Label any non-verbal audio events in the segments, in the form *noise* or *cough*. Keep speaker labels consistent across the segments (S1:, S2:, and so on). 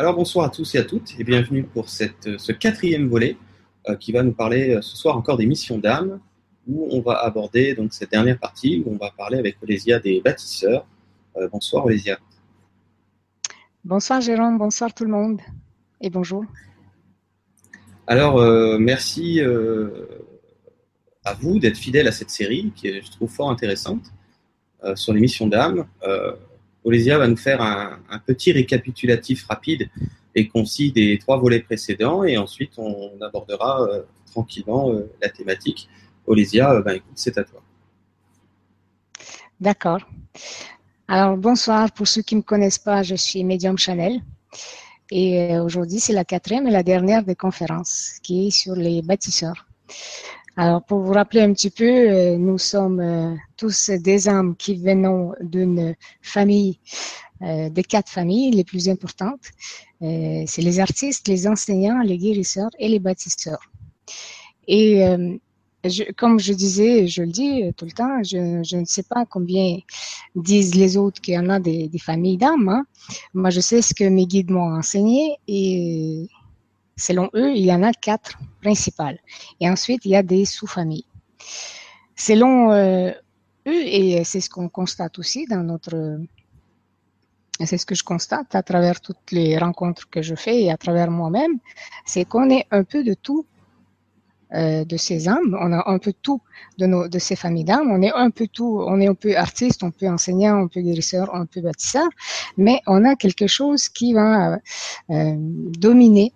S1: Alors bonsoir à tous et à toutes et bienvenue pour cette, ce quatrième volet euh, qui va nous parler euh, ce soir encore des missions d'âme où on va aborder donc cette dernière partie où on va parler avec Olésia des bâtisseurs. Euh, bonsoir Olésia.
S2: Bonsoir Jérôme, bonsoir tout le monde et bonjour.
S1: Alors merci à vous d'être fidèle à cette série qui est, je trouve, fort intéressante sur les missions d'âme. Olésia va nous faire un, petit récapitulatif rapide et concis des trois volets précédents et ensuite on abordera euh, tranquillement euh, la thématique. Olésia, euh, ben, écoute, c'est à toi.
S2: D'accord. Alors bonsoir, pour ceux qui ne me connaissent pas, je suis Medium Chanel et aujourd'hui c'est la quatrième et la dernière des conférences qui est sur les bâtisseurs. Alors, pour vous rappeler un petit peu, euh, nous sommes euh, tous des âmes qui venons d'une famille, euh, des quatre familles les plus importantes. C'est les artistes, les enseignants, les guérisseurs et les bâtisseurs. Et comme je disais, je le dis tout le temps, je, ne sais pas combien disent les autres qu'il y en a des, familles d'âmes. Hein. Moi, je sais ce que mes guides m'ont enseigné et Selon eux, il y en a quatre principales. Et ensuite, il y a des sous-familles. Selon euh, eux, et c'est ce qu'on constate aussi dans notre... C'est ce que je constate à travers toutes les rencontres que je fais et à travers moi-même, c'est qu'on est un peu de tout euh, de ces âmes, on a un peu tout de, nos, de ces familles d'âmes, on est un peu tout, on est un peu artiste, un peu enseignant, un peu guérisseur, un peu bâtisseur, mais on a quelque chose qui va euh, dominer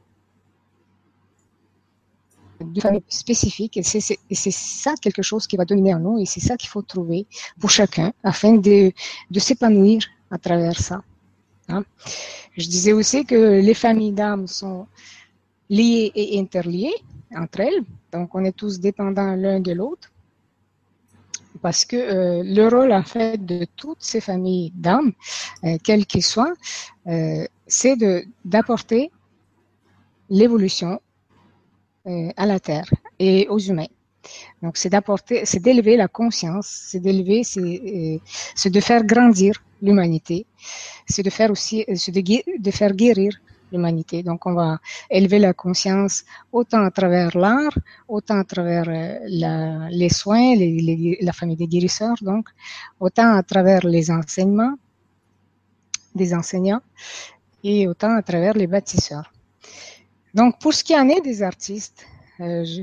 S2: de famille spécifique. Et c'est ça quelque chose qui va dominer en nous et c'est ça qu'il faut trouver pour chacun afin de, s'épanouir à travers ça. Hein. Je disais aussi que les familles d'âmes sont liées et interliées entre elles. Donc, on est tous dépendants l'un de l'autre. Parce que euh, le rôle, en fait, de toutes ces familles d'âmes, euh, quelles qu'elles soient, euh, c'est d'apporter l'évolution à la Terre et aux humains. Donc, c'est d'apporter, c'est d'élever la conscience, c'est d'élever, c'est, euh, de faire grandir l'humanité, c'est de faire aussi, euh, c'est de, de faire guérir l'humanité. Donc, on va élever la conscience autant à travers l'art, autant à travers la, les soins, les, la famille des guérisseurs, donc, autant à travers les enseignements des enseignants et autant à travers les bâtisseurs. Donc, pour ce qui en est des artistes, euh, je,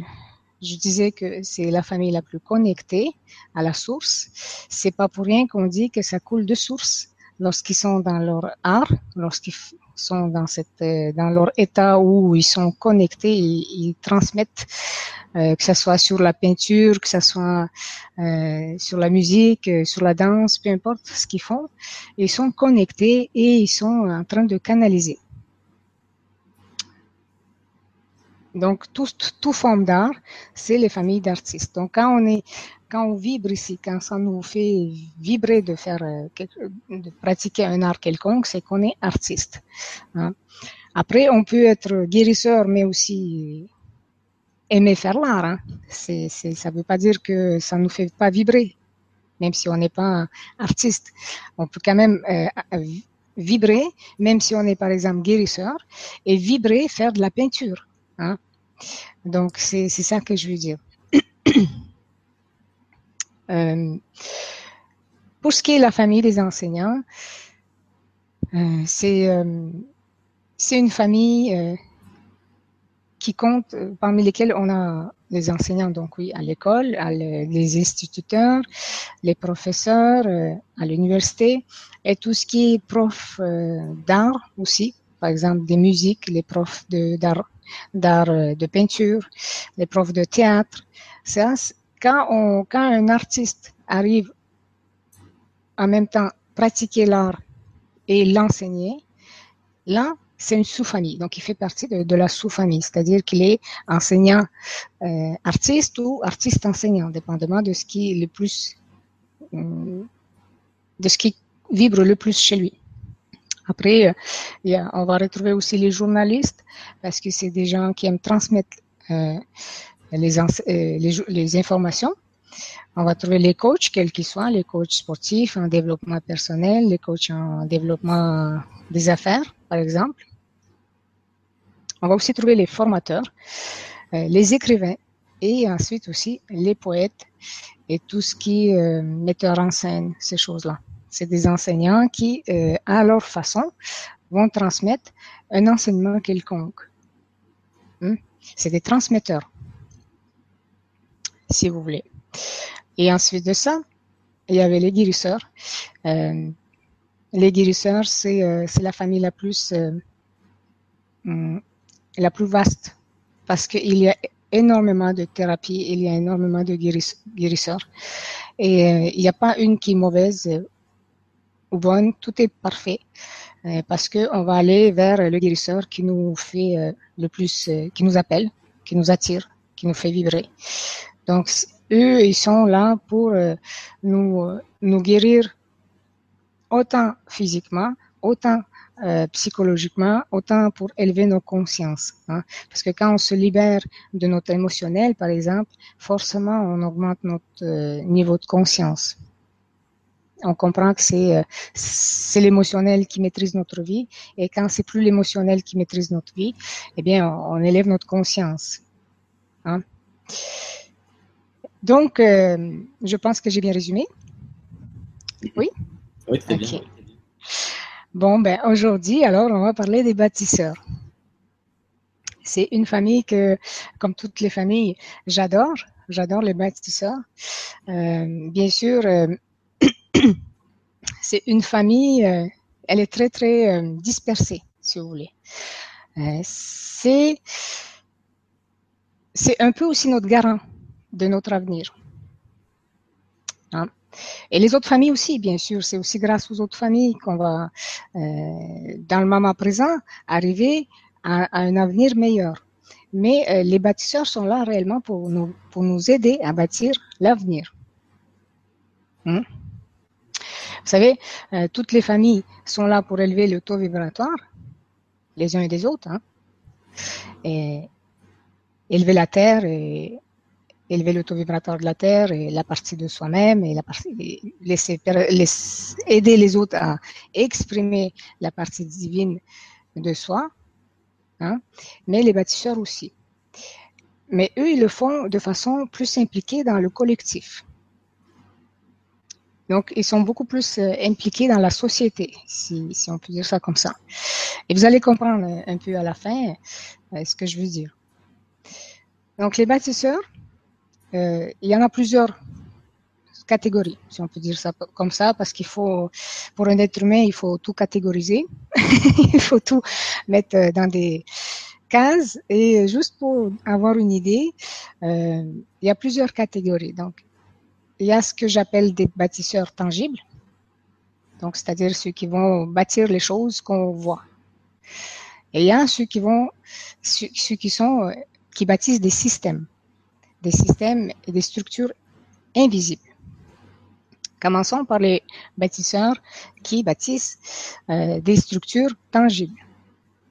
S2: je, disais que c'est la famille la plus connectée à la source. C'est pas pour rien qu'on dit que ça coule de source lorsqu'ils sont dans leur art, lorsqu'ils sont dans cette, euh, dans leur état où ils sont connectés, ils, ils transmettent, euh, que ce soit sur la peinture, que ce soit euh, sur la musique, euh, sur la danse, peu importe ce qu'ils font, ils sont connectés et ils sont en train de canaliser. Donc, toute forme d'art, c'est les familles d'artistes. Donc, quand on est, quand on vibre ici, quand ça nous fait vibrer de faire, euh, de pratiquer un art quelconque, c'est qu'on est artiste. Hein. Après, on peut être guérisseur, mais aussi aimer faire l'art. Hein. C'est, c'est, ça ne veut pas dire que ça nous fait pas vibrer, même si on n'est pas artiste. On peut quand même euh, vibrer, même si on est par exemple guérisseur, et vibrer, faire de la peinture. Hein. Donc, c'est ça que je veux dire. *coughs* Euh, pour ce qui est de la famille des enseignants, euh, euh, c'est une famille qui compte, parmi lesquelles on a les enseignants, donc oui, à l'école, les instituteurs, les professeurs, à l'université, et tout ce qui est prof d'art aussi, par exemple des musiques, les profs d'art d'art euh, de peinture, les profs de théâtre. Ça, quand, quand un artiste arrive en même temps pratiquer l'art et l'enseigner, là, c'est une sous-famille. Donc, il fait partie de, la sous-famille, c'est-à-dire qu'il est enseignant euh, artiste ou artiste enseignant, dépendamment de ce qui le plus, euh, de ce qui vibre le plus chez lui. Après, euh, on va retrouver aussi les journalistes parce que c'est des gens qui aiment transmettre euh, les, euh, les, informations. On va trouver les coachs, quels qu'ils soient, les coachs sportifs en développement personnel, les coachs en développement des affaires, par exemple. On va aussi trouver les formateurs, les écrivains et ensuite aussi les poètes et tout ce qui metteur en scène, ces choses-là. C'est des enseignants qui, à leur façon, vont transmettre un enseignement quelconque. Hmm? C'est des transmetteurs, si vous voulez. Et ensuite de ça, il y avait les guérisseurs. Euh, les guérisseurs, c'est euh, la famille la plus, euh, hmm, la plus vaste parce qu'il y a énormément de thérapies, il y a énormément de guérisseurs. Et euh, il n'y a pas une qui est mauvaise bonne, tout est parfait. Euh, parce que on va aller vers le guérisseur qui nous fait euh, le plus, euh, qui nous appelle, qui nous attire, qui nous fait vibrer. Donc eux, ils sont là pour nous guérir autant physiquement, autant psychologiquement, autant pour élever nos consciences. Hein. Parce que quand on se libère de notre émotionnel, par exemple, forcément, on augmente notre niveau de conscience on comprend que c'est euh, c'est l'émotionnel qui maîtrise notre vie et quand c'est plus l'émotionnel qui maîtrise notre vie, eh bien on, élève notre conscience. Hein. Donc, euh, je pense que j'ai bien résumé.
S1: Oui? Oui, très bien.
S2: Bon, ben aujourd'hui, alors on va parler des bâtisseurs. C'est une famille que, comme toutes les familles, j'adore. J'adore les bâtisseurs. Euh, bien sûr *coughs* c'est une famille, euh, elle est très, très euh, dispersée, si vous voulez. Euh, c'est, un peu aussi notre garant de notre avenir. Hein. Et les autres familles aussi, bien sûr, c'est aussi grâce aux autres familles qu'on va, dans le moment présent, arriver à, un avenir meilleur. Mais les bâtisseurs sont là réellement pour nous, pour nous aider à bâtir l'avenir. Hein. Vous savez, euh, toutes les familles sont là pour élever le taux vibratoire, les uns et des autres. Hein. et élever la Terre et élever le taux vibratoire de la Terre et la partie de soi-même et laisser, aider les autres à exprimer la partie divine de soi, hein, mais les bâtisseurs aussi. Mais eux, ils le font de façon plus impliquée dans le collectif. Donc, ils sont beaucoup plus euh, impliqués dans la société, si, si, on peut dire ça comme ça. Et vous allez comprendre un peu à la fin euh, ce que je veux dire. Donc, les bâtisseurs, euh, il y en a plusieurs catégories, si on peut dire ça comme ça, parce qu'il faut, pour un être humain, il faut tout catégoriser, *laughs* il faut tout mettre dans des cases. Et juste pour avoir une idée, euh, il y a plusieurs catégories. Donc, il y a ce que j'appelle des bâtisseurs tangibles, donc c'est-à-dire ceux qui vont bâtir les choses qu'on voit. Et il y a ceux qui vont, ceux, qui sont, euh, qui bâtissent des systèmes, des systèmes et des structures invisibles. Commençons par les bâtisseurs qui bâtissent euh, des structures tangibles.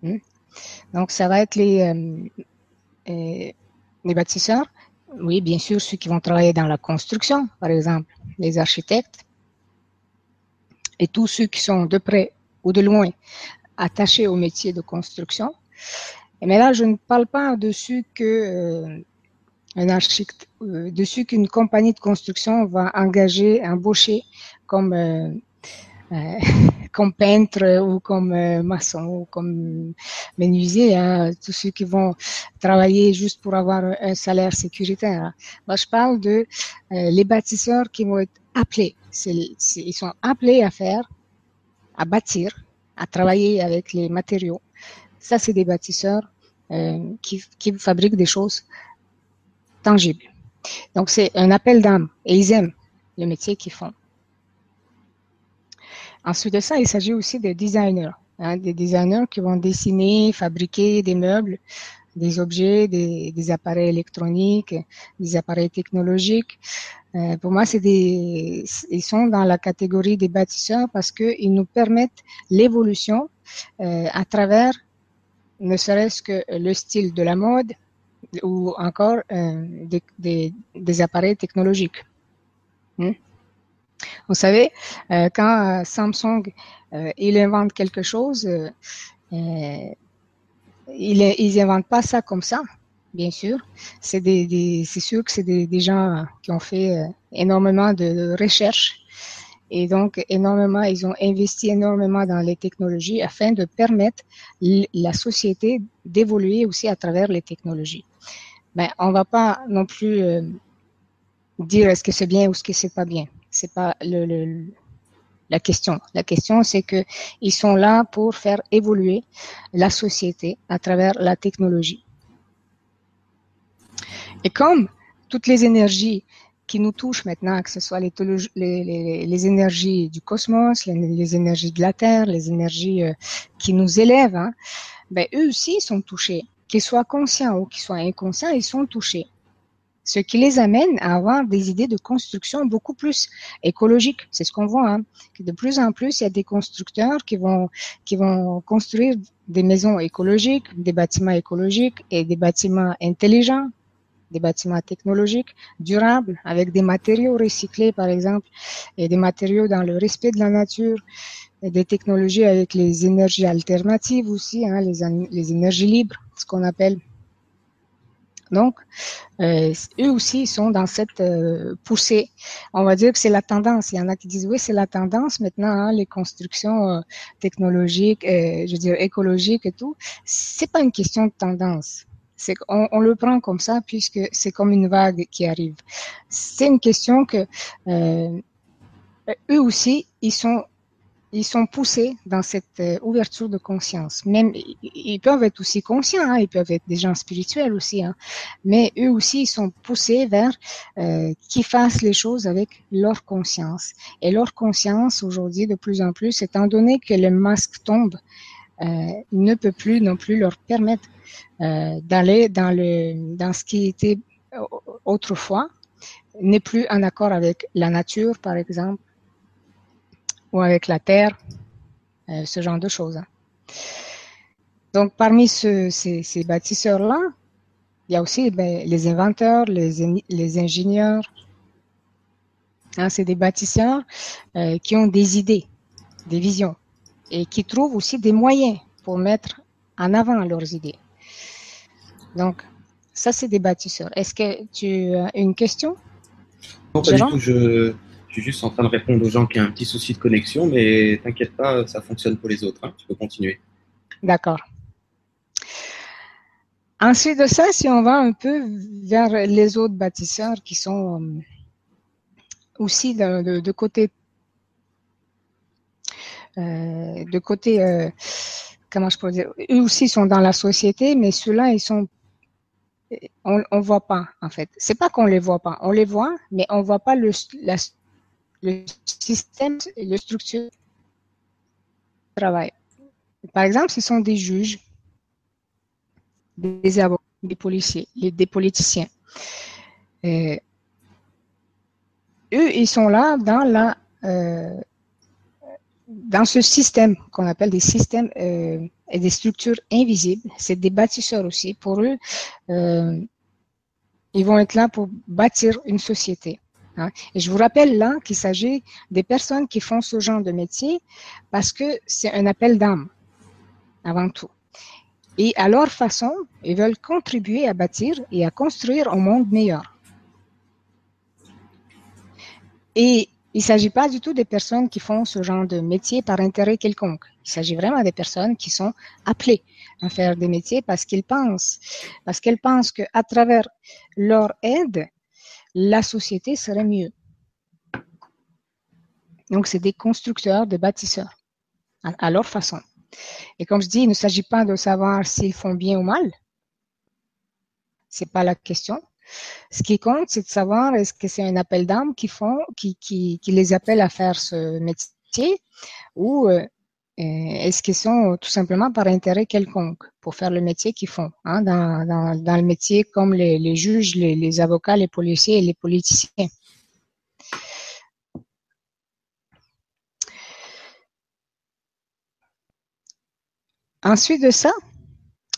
S2: Hmm? Donc, ça va être les, euh, les bâtisseurs oui, bien sûr, ceux qui vont travailler dans la construction, par exemple, les architectes, et tous ceux qui sont de près ou de loin attachés au métier de construction. mais là, je ne parle pas de ceux que euh, un architecte, euh, de ceux qu'une compagnie de construction va engager, embaucher comme euh, euh, *laughs* comme peintre ou comme euh, maçon ou comme menuisier, hein, tous ceux qui vont travailler juste pour avoir un salaire sécuritaire. Moi, je parle de euh, les bâtisseurs qui vont être appelés. ils sont appelés à faire, à bâtir, à travailler avec les matériaux. Ça, c'est des bâtisseurs qui, qui fabriquent des choses tangibles. Donc, c'est un appel d'âme et ils aiment le métier qu'ils font. Ensuite de ça, il s'agit aussi des designers, hein, des designers qui vont dessiner, fabriquer des meubles, des objets, des, appareils électroniques, des appareils technologiques. Euh, pour moi, c'est des, ils sont dans la catégorie des bâtisseurs parce qu'ils nous permettent l'évolution euh, à travers, ne serait-ce que le style de la mode ou encore euh, des, appareils technologiques. Hmm? Vous savez, euh, quand euh, Samsung euh, il invente quelque chose, ils n'inventent pas ça comme ça, bien sûr. C'est sûr que c'est des, gens qui ont fait énormément de recherches et donc, énormément, ils ont investi énormément dans les technologies afin de permettre la société d'évoluer aussi à travers les technologies. Mais on va pas non plus euh, dire est-ce que c'est bien ou est-ce que c'est pas bien. C'est pas le, la question. La question, c'est que ils sont là pour faire évoluer la société à travers la technologie. Et comme toutes les énergies qui nous touchent maintenant, que ce soit les, énergies du cosmos, les, énergies de la Terre, les énergies euh, qui nous élèvent, hein, ben, eux aussi sont touchés. Qu'ils soient conscients ou qu'ils soient inconscients, ils sont touchés. Ce qui les amène à avoir des idées de construction beaucoup plus écologiques. C'est ce qu'on voit. Hein, de plus en plus, il y a des constructeurs qui vont, qui vont construire des maisons écologiques, des bâtiments écologiques et des bâtiments intelligents des bâtiments technologiques durables avec des matériaux recyclés par exemple et des matériaux dans le respect de la nature des technologies avec les énergies alternatives aussi, hein, les énergies libres, ce qu'on appelle. Donc, euh, eux aussi sont dans cette euh, poussée. On va dire que c'est la tendance. Il y en a qui disent oui, c'est la tendance maintenant, hein, les constructions euh, technologiques, je veux dire écologiques et tout. C'est pas une question de tendance. C'est on, le prend comme ça puisque c'est comme une vague qui arrive. C'est une question que euh, eux aussi ils sont ils sont poussés dans cette euh, ouverture de conscience. Même ils peuvent être aussi conscients, hein, ils peuvent être des gens spirituels aussi, hein, mais eux aussi ils sont poussés vers euh, qu'ils fassent les choses avec leur conscience. Et leur conscience aujourd'hui de plus en plus, étant donné que le masque tombe, euh, ne peut plus non plus leur permettre euh, d'aller dans le dans ce qui était autrefois n'est plus en accord avec la nature, par exemple, ou avec la terre, euh, ce genre de choses. Hein. Donc, parmi ce, ces, ces bâtisseurs-là, il y a aussi ben, les inventeurs, les, les ingénieurs. Hein, c'est des bâtisseurs euh, qui ont des idées, des visions et qui trouvent aussi des moyens pour mettre en avant leurs idées. Donc, ça, c'est des bâtisseurs. Est-ce que tu as une question
S1: Non, pas du tout. Je, juste en train de répondre aux gens qui ont un petit souci de connexion, mais t'inquiète pas, ça fonctionne pour les autres. Hein. Tu peux continuer.
S2: D'accord. Ensuite de ça, si on va un peu vers les autres bâtisseurs qui sont euh, aussi de, côté, euh, de côté, euh, comment je peux dire, eux aussi sont dans la société, mais ceux-là, ils sont on, on voit pas en fait. C'est pas qu'on les voit pas, on les voit, mais on voit pas le, le système, le structure de travail. Par exemple, ce sont des juges, des avocats, des policiers, des politiciens. Euh, eux, ils sont là dans la euh, dans ce système qu'on appelle des systèmes euh, et des structures invisibles, c'est des bâtisseurs aussi. Pour eux, ils vont être là pour bâtir une société. Hein. Et je vous rappelle là qu'il s'agit des personnes qui font ce genre de métier parce que c'est un appel d'âme avant tout. Et à leur façon, ils veulent contribuer à bâtir et à construire un monde meilleur. Et il ne s'agit pas du tout des personnes qui font ce genre de métier par intérêt quelconque. Il s'agit vraiment des personnes qui sont appelées à faire des métiers parce pensent, parce qu'elles pensent qu'à travers leur aide, la société serait mieux. Donc, c'est des constructeurs, des bâtisseurs, à, leur façon. Et comme je dis, il ne s'agit pas de savoir s'ils font bien ou mal. C'est pas la question. Ce qui compte, c'est de savoir est-ce que c'est un appel d'âme qui les appelle à faire ce métier, ou euh, est-ce qu'ils sont tout simplement par intérêt quelconque pour faire le métier qu'ils font hein, dans, le métier comme les, juges, les, avocats, les policiers et les politiciens? Ensuite de ça,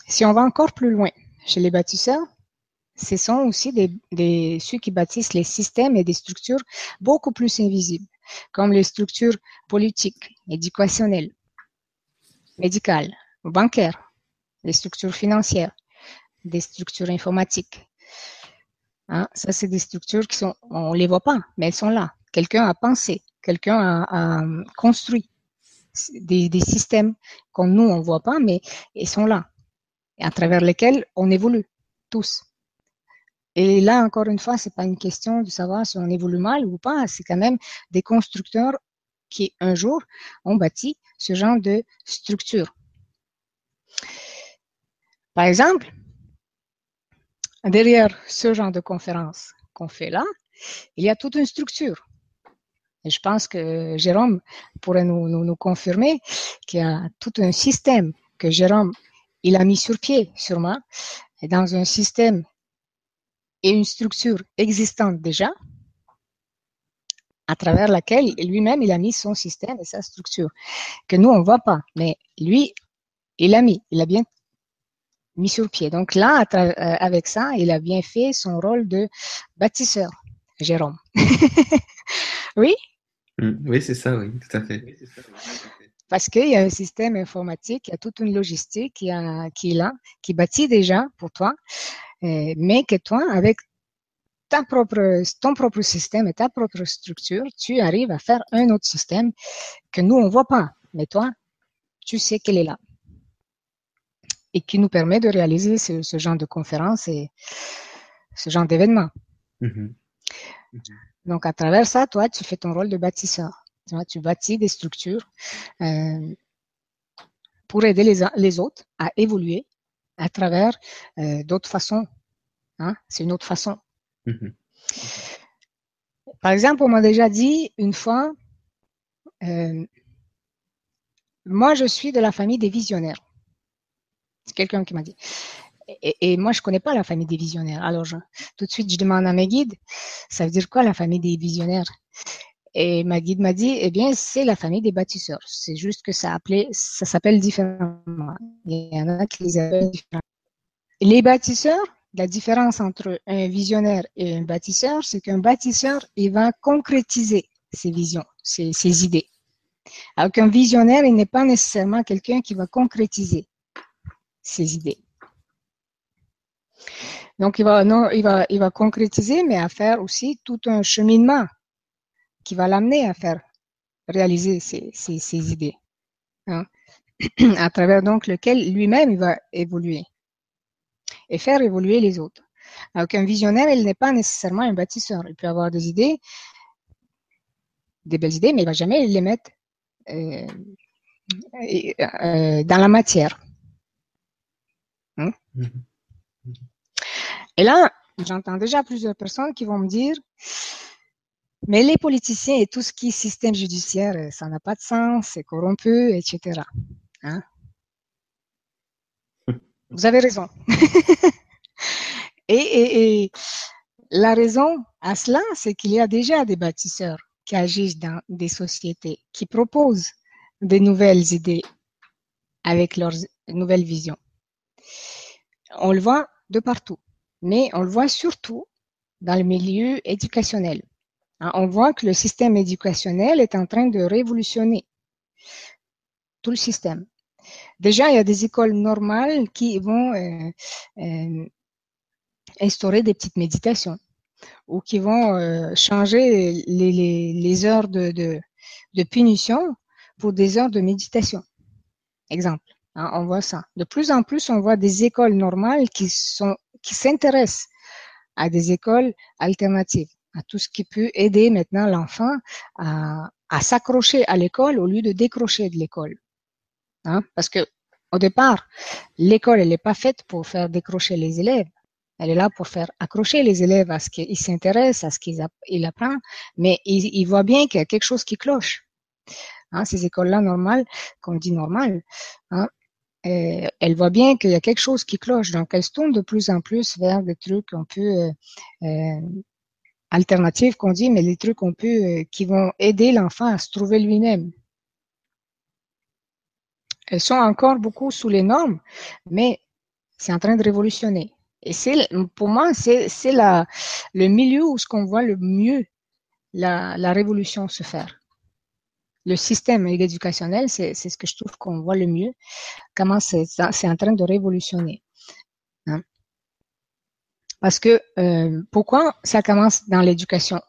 S2: si on va encore plus loin chez les bâtisseurs, ce sont aussi ceux qui bâtissent les systèmes et des structures beaucoup plus invisibles, comme les structures politiques, éducationnelles, médicales, bancaires, des structures financières, des structures informatiques. Hein, ça, c'est des structures qui sont, on les voit pas, mais elles sont là. Quelqu'un a pensé, quelqu'un a, construit des, des systèmes qu'on nous on voit pas, mais ils sont là, et à travers lesquels on évolue tous. Et là, encore une fois, c'est pas une question de savoir si on évolue mal ou pas. C'est quand même des constructeurs qui, un jour, ont bâti ce genre de structure. Par exemple, derrière ce genre de conférence qu'on fait là, il y a toute une structure. Et je pense que Jérôme pourrait nous, confirmer qu'il y a tout un système que Jérôme il a mis sur pied, sûrement, dans un système et une structure existante déjà, à travers laquelle lui-même il a mis son système et sa structure, que nous on ne voit pas, mais lui, il a mis, il a bien mis sur pied. Donc là, euh, avec ça, il a bien fait son rôle de bâtisseur, Jérôme. *laughs* oui?
S1: Mmh, Oui, c'est ça, oui, tout à fait.
S2: Parce qu'il y a un système informatique, il y a toute une logistique qui, a, qui est là, qui bâtit déjà pour toi, euh, mais que toi, avec ta propre, ton propre système et ta propre structure, tu arrives à faire un autre système que nous, on ne voit pas. Mais toi, tu sais qu'elle est là. Et qui nous permet de réaliser ce, genre de conférences et ce genre d'événements. Mm-hmm. Mm-hmm. Donc, à travers ça, toi, tu fais ton rôle de bâtisseur. Tu, vois, tu bâtis des structures euh, pour aider les, les autres à évoluer à travers euh, d'autres façons. Hein? C'est une autre façon. Par exemple, on m'a déjà dit une fois, euh, moi je suis de la famille des visionnaires. C'est quelqu'un qui m'a dit. Et, moi, je connais pas la famille des visionnaires. Alors, tout de suite, je demande à mes guides, ça veut dire quoi la famille des visionnaires? Et ma guide m'a dit, eh bien, c'est la famille des bâtisseurs. C'est juste que ça, ça s'appelle différemment. Il y en a qui les appellent différemment. Les bâtisseurs, la différence entre un visionnaire et un bâtisseur, c'est qu'un bâtisseur, il va concrétiser ses visions, ses, idées. Alors qu'un visionnaire, il n'est pas nécessairement quelqu'un qui va concrétiser ses idées. Donc, il va, non, il va, concrétiser, mais à faire aussi tout un cheminement qui va l'amener à faire réaliser ses idées, hein, *clears throat* à travers donc lequel lui-même il va évoluer et faire évoluer les autres. Alors qu'un visionnaire, il n'est pas nécessairement un bâtisseur. Il peut avoir des idées, des belles idées, mais il ne va jamais les mettre euh, euh, dans la matière. Hein? Mm-hmm. Et là, j'entends déjà plusieurs personnes qui vont me dire, mais les politiciens et tout ce qui est système judiciaire, ça n'a pas de sens, c'est corrompu, etc. Hein? Vous avez raison. *laughs* et, la raison à cela, c'est qu'il y a déjà des bâtisseurs qui agissent dans des sociétés, qui proposent de nouvelles idées avec leurs nouvelles visions. On le voit de partout, mais on le voit surtout dans le milieu éducationnel. Hein, on voit que le système éducationnel est en train de révolutionner tout le système. Déjà, il y a des écoles normales qui vont euh, euh, instaurer des petites méditations ou qui vont euh, changer les, heures de, punition pour des heures de méditation. Exemple, hein, on voit ça. De plus en plus, on voit des écoles normales qui sont qui s'intéressent à des écoles alternatives, à tout ce qui peut aider maintenant l'enfant à s'accrocher à l'école au lieu de décrocher de l'école. Hein? Parce que au départ, l'école, elle n'est pas faite pour faire décrocher les élèves. Elle est là pour faire accrocher les élèves à ce qu'ils s'intéressent, à ce qu'ils apprennent, mais ils, voient bien qu'il y a quelque chose qui cloche. Hein, ces écoles-là normales, qu'on dit normales, hein, euh, elles voient bien qu'il y a quelque chose qui cloche. Donc, elles se tournent de plus en plus vers des trucs un peu euh, euh alternatifs qu'on dit, mais des trucs un peu euh, qui vont aider l'enfant à se trouver lui-même elles sont encore beaucoup sous les normes, mais c'est en train de révolutionner. Et c'est, pour moi, c'est, c'est la, le milieu où ce qu'on voit le mieux la, la révolution se faire. le système éducationnel, c'est ce que je trouve qu'on voit le mieux, comment c'est en train de révolutionner. Hein. Parce que euh, pourquoi ça commence dans l'éducation?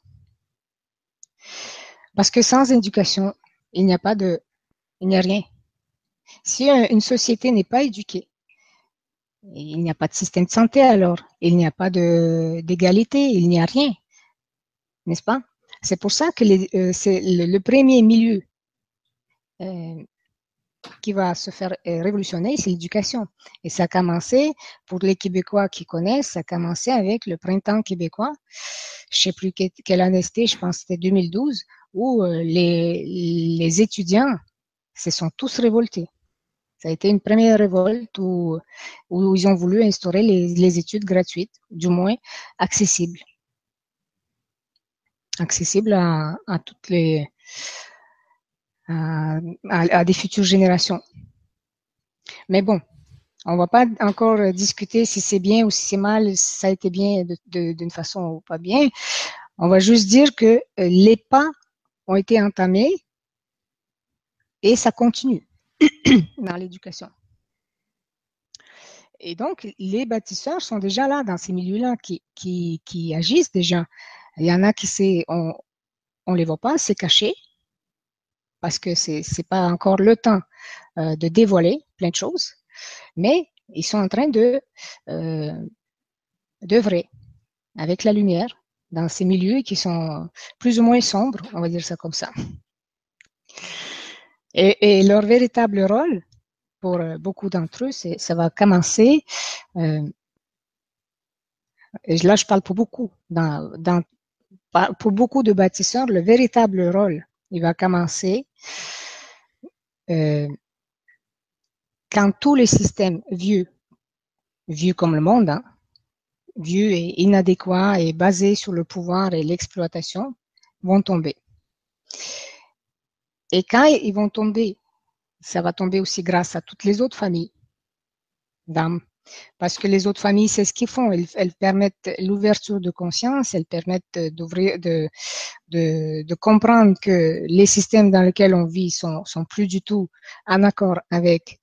S2: Parce que sans éducation, il n'y a pas de, il n'y a rien. Si une société n'est pas éduquée, il n'y a pas de système de santé alors, il n'y a pas d'égalité, il n'y a rien, n'est-ce pas? C'est pour ça que euh, c'est le, premier milieu euh, qui va se faire euh, révolutionner, c'est l'éducation. Et ça a commencé, pour les Québécois qui connaissent, ça a commencé avec le printemps québécois. Je sais plus quelle année c'était, je pense que c'était 2012, où les étudiants se sont tous révoltés. Ça a été une première révolte où, où ils ont voulu instaurer les, études gratuites, du moins accessibles. Accessibles à, toutes les, à, des futures générations. Mais bon, on va pas encore discuter si c'est bien ou si c'est mal, si ça a été bien d'une façon ou pas bien. On va juste dire que euh, les pas ont été entamés et ça continue. *clears throat* dans l'éducation. Et donc, les bâtisseurs sont déjà là dans ces milieux-là qui, qui, agissent déjà. Il y en a qui c'est, on, on les voit pas, c'est caché parce que c'est c'est pas encore le temps euh, de dévoiler plein de choses, mais ils sont en train de euh, d'œuvrer avec la lumière dans ces milieux qui sont plus ou moins sombres, on va dire ça comme ça. Et, leur véritable rôle, pour euh, beaucoup d'entre eux, c'est, ça va commencer, euh, et là je parle pour beaucoup, dans, dans, pour beaucoup de bâtisseurs, le véritable rôle, il va commencer euh, quand tous les systèmes vieux, vieux comme le monde, hein, vieux et inadéquats et basés sur le pouvoir et l'exploitation, vont tomber. Et quand ils vont tomber, ça va tomber aussi grâce à toutes les autres familles d'âmes. Parce que les autres familles, c'est ce qu'ils font. Elles, permettent l'ouverture de conscience, elles permettent d'ouvrir, de, de, de, comprendre que les systèmes dans lesquels on vit sont, sont plus du tout en accord avec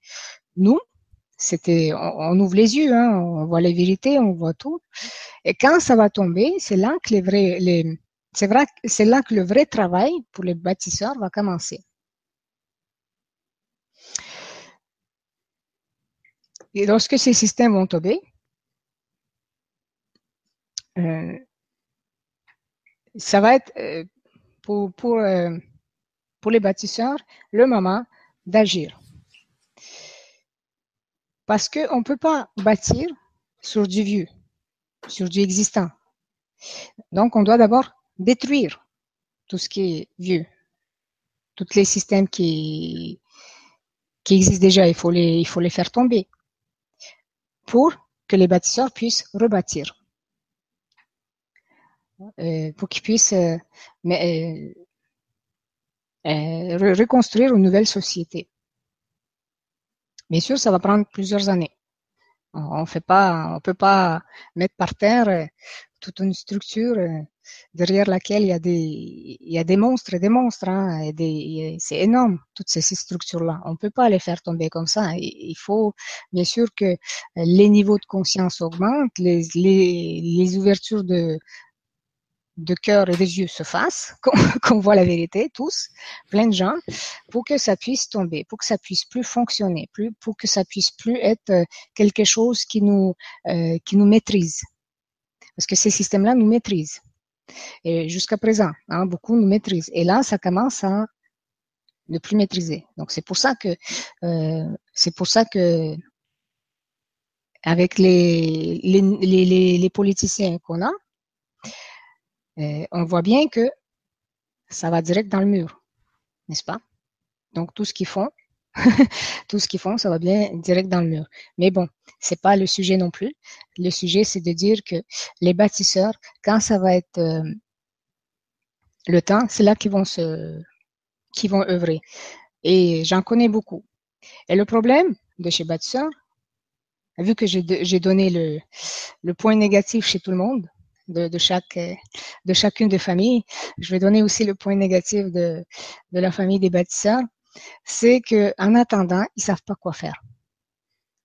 S2: nous. C'était, on, ouvre les yeux, hein, on voit les vérités, on voit tout. Et quand ça va tomber, c'est là que les vrais, les, c'est vrai, c'est là que le vrai travail pour les bâtisseurs va commencer. Et lorsque ces systèmes vont tomber, euh, ça va être euh, pour, pour, euh, pour les bâtisseurs le moment d'agir. Parce qu'on ne peut pas bâtir sur du vieux, sur du existant. Donc, on doit d'abord détruire tout ce qui est vieux, tous les systèmes qui, existent déjà, il faut les, il faut les faire tomber pour que les bâtisseurs puissent rebâtir, euh, pour qu'ils puissent euh, mais, euh, reconstruire une nouvelle société. Bien sûr, ça va prendre plusieurs années. On on peut pas mettre par terre toute une structure derrière laquelle il y a des, il y a des monstres et des monstres. Hein, et des, c'est énorme, toutes ces, structures-là. On ne peut pas les faire tomber comme ça. Il, faut bien sûr que les niveaux de conscience augmentent, les, les, les ouvertures de, de cœur et des yeux se fassent, *laughs* qu'on voit la vérité, tous, plein de gens, pour que ça puisse tomber, pour que ça puisse plus fonctionner, plus, pour que ça puisse plus être euh, quelque chose qui nous, euh, qui nous maîtrise. Parce que ces systèmes-là nous maîtrisent. Et jusqu'à présent, hein, beaucoup nous maîtrisent. Et là, ça commence à ne plus maîtriser. Donc c'est pour ça que euh, c'est pour ça que avec les les, les, les politiciens qu'on a, euh, on voit bien que ça va direct dans le mur, n'est-ce pas? Donc tout ce qu'ils font, *laughs* tout ce qu'ils font, ça va bien direct dans le mur. Mais bon, c'est pas le sujet non plus. Le sujet, c'est de dire que les bâtisseurs, quand ça va être euh, le temps, c'est là qu'ils vont se, qu'ils vont œuvrer. Et j'en connais beaucoup. Et le problème de chez bâtisseurs, vu que j'ai donné le, point négatif chez tout le monde, de, chaque, de chacune des familles. Je vais donner aussi le point négatif de la famille des bâtisseurs. C'est qu'en attendant, ils savent pas quoi faire.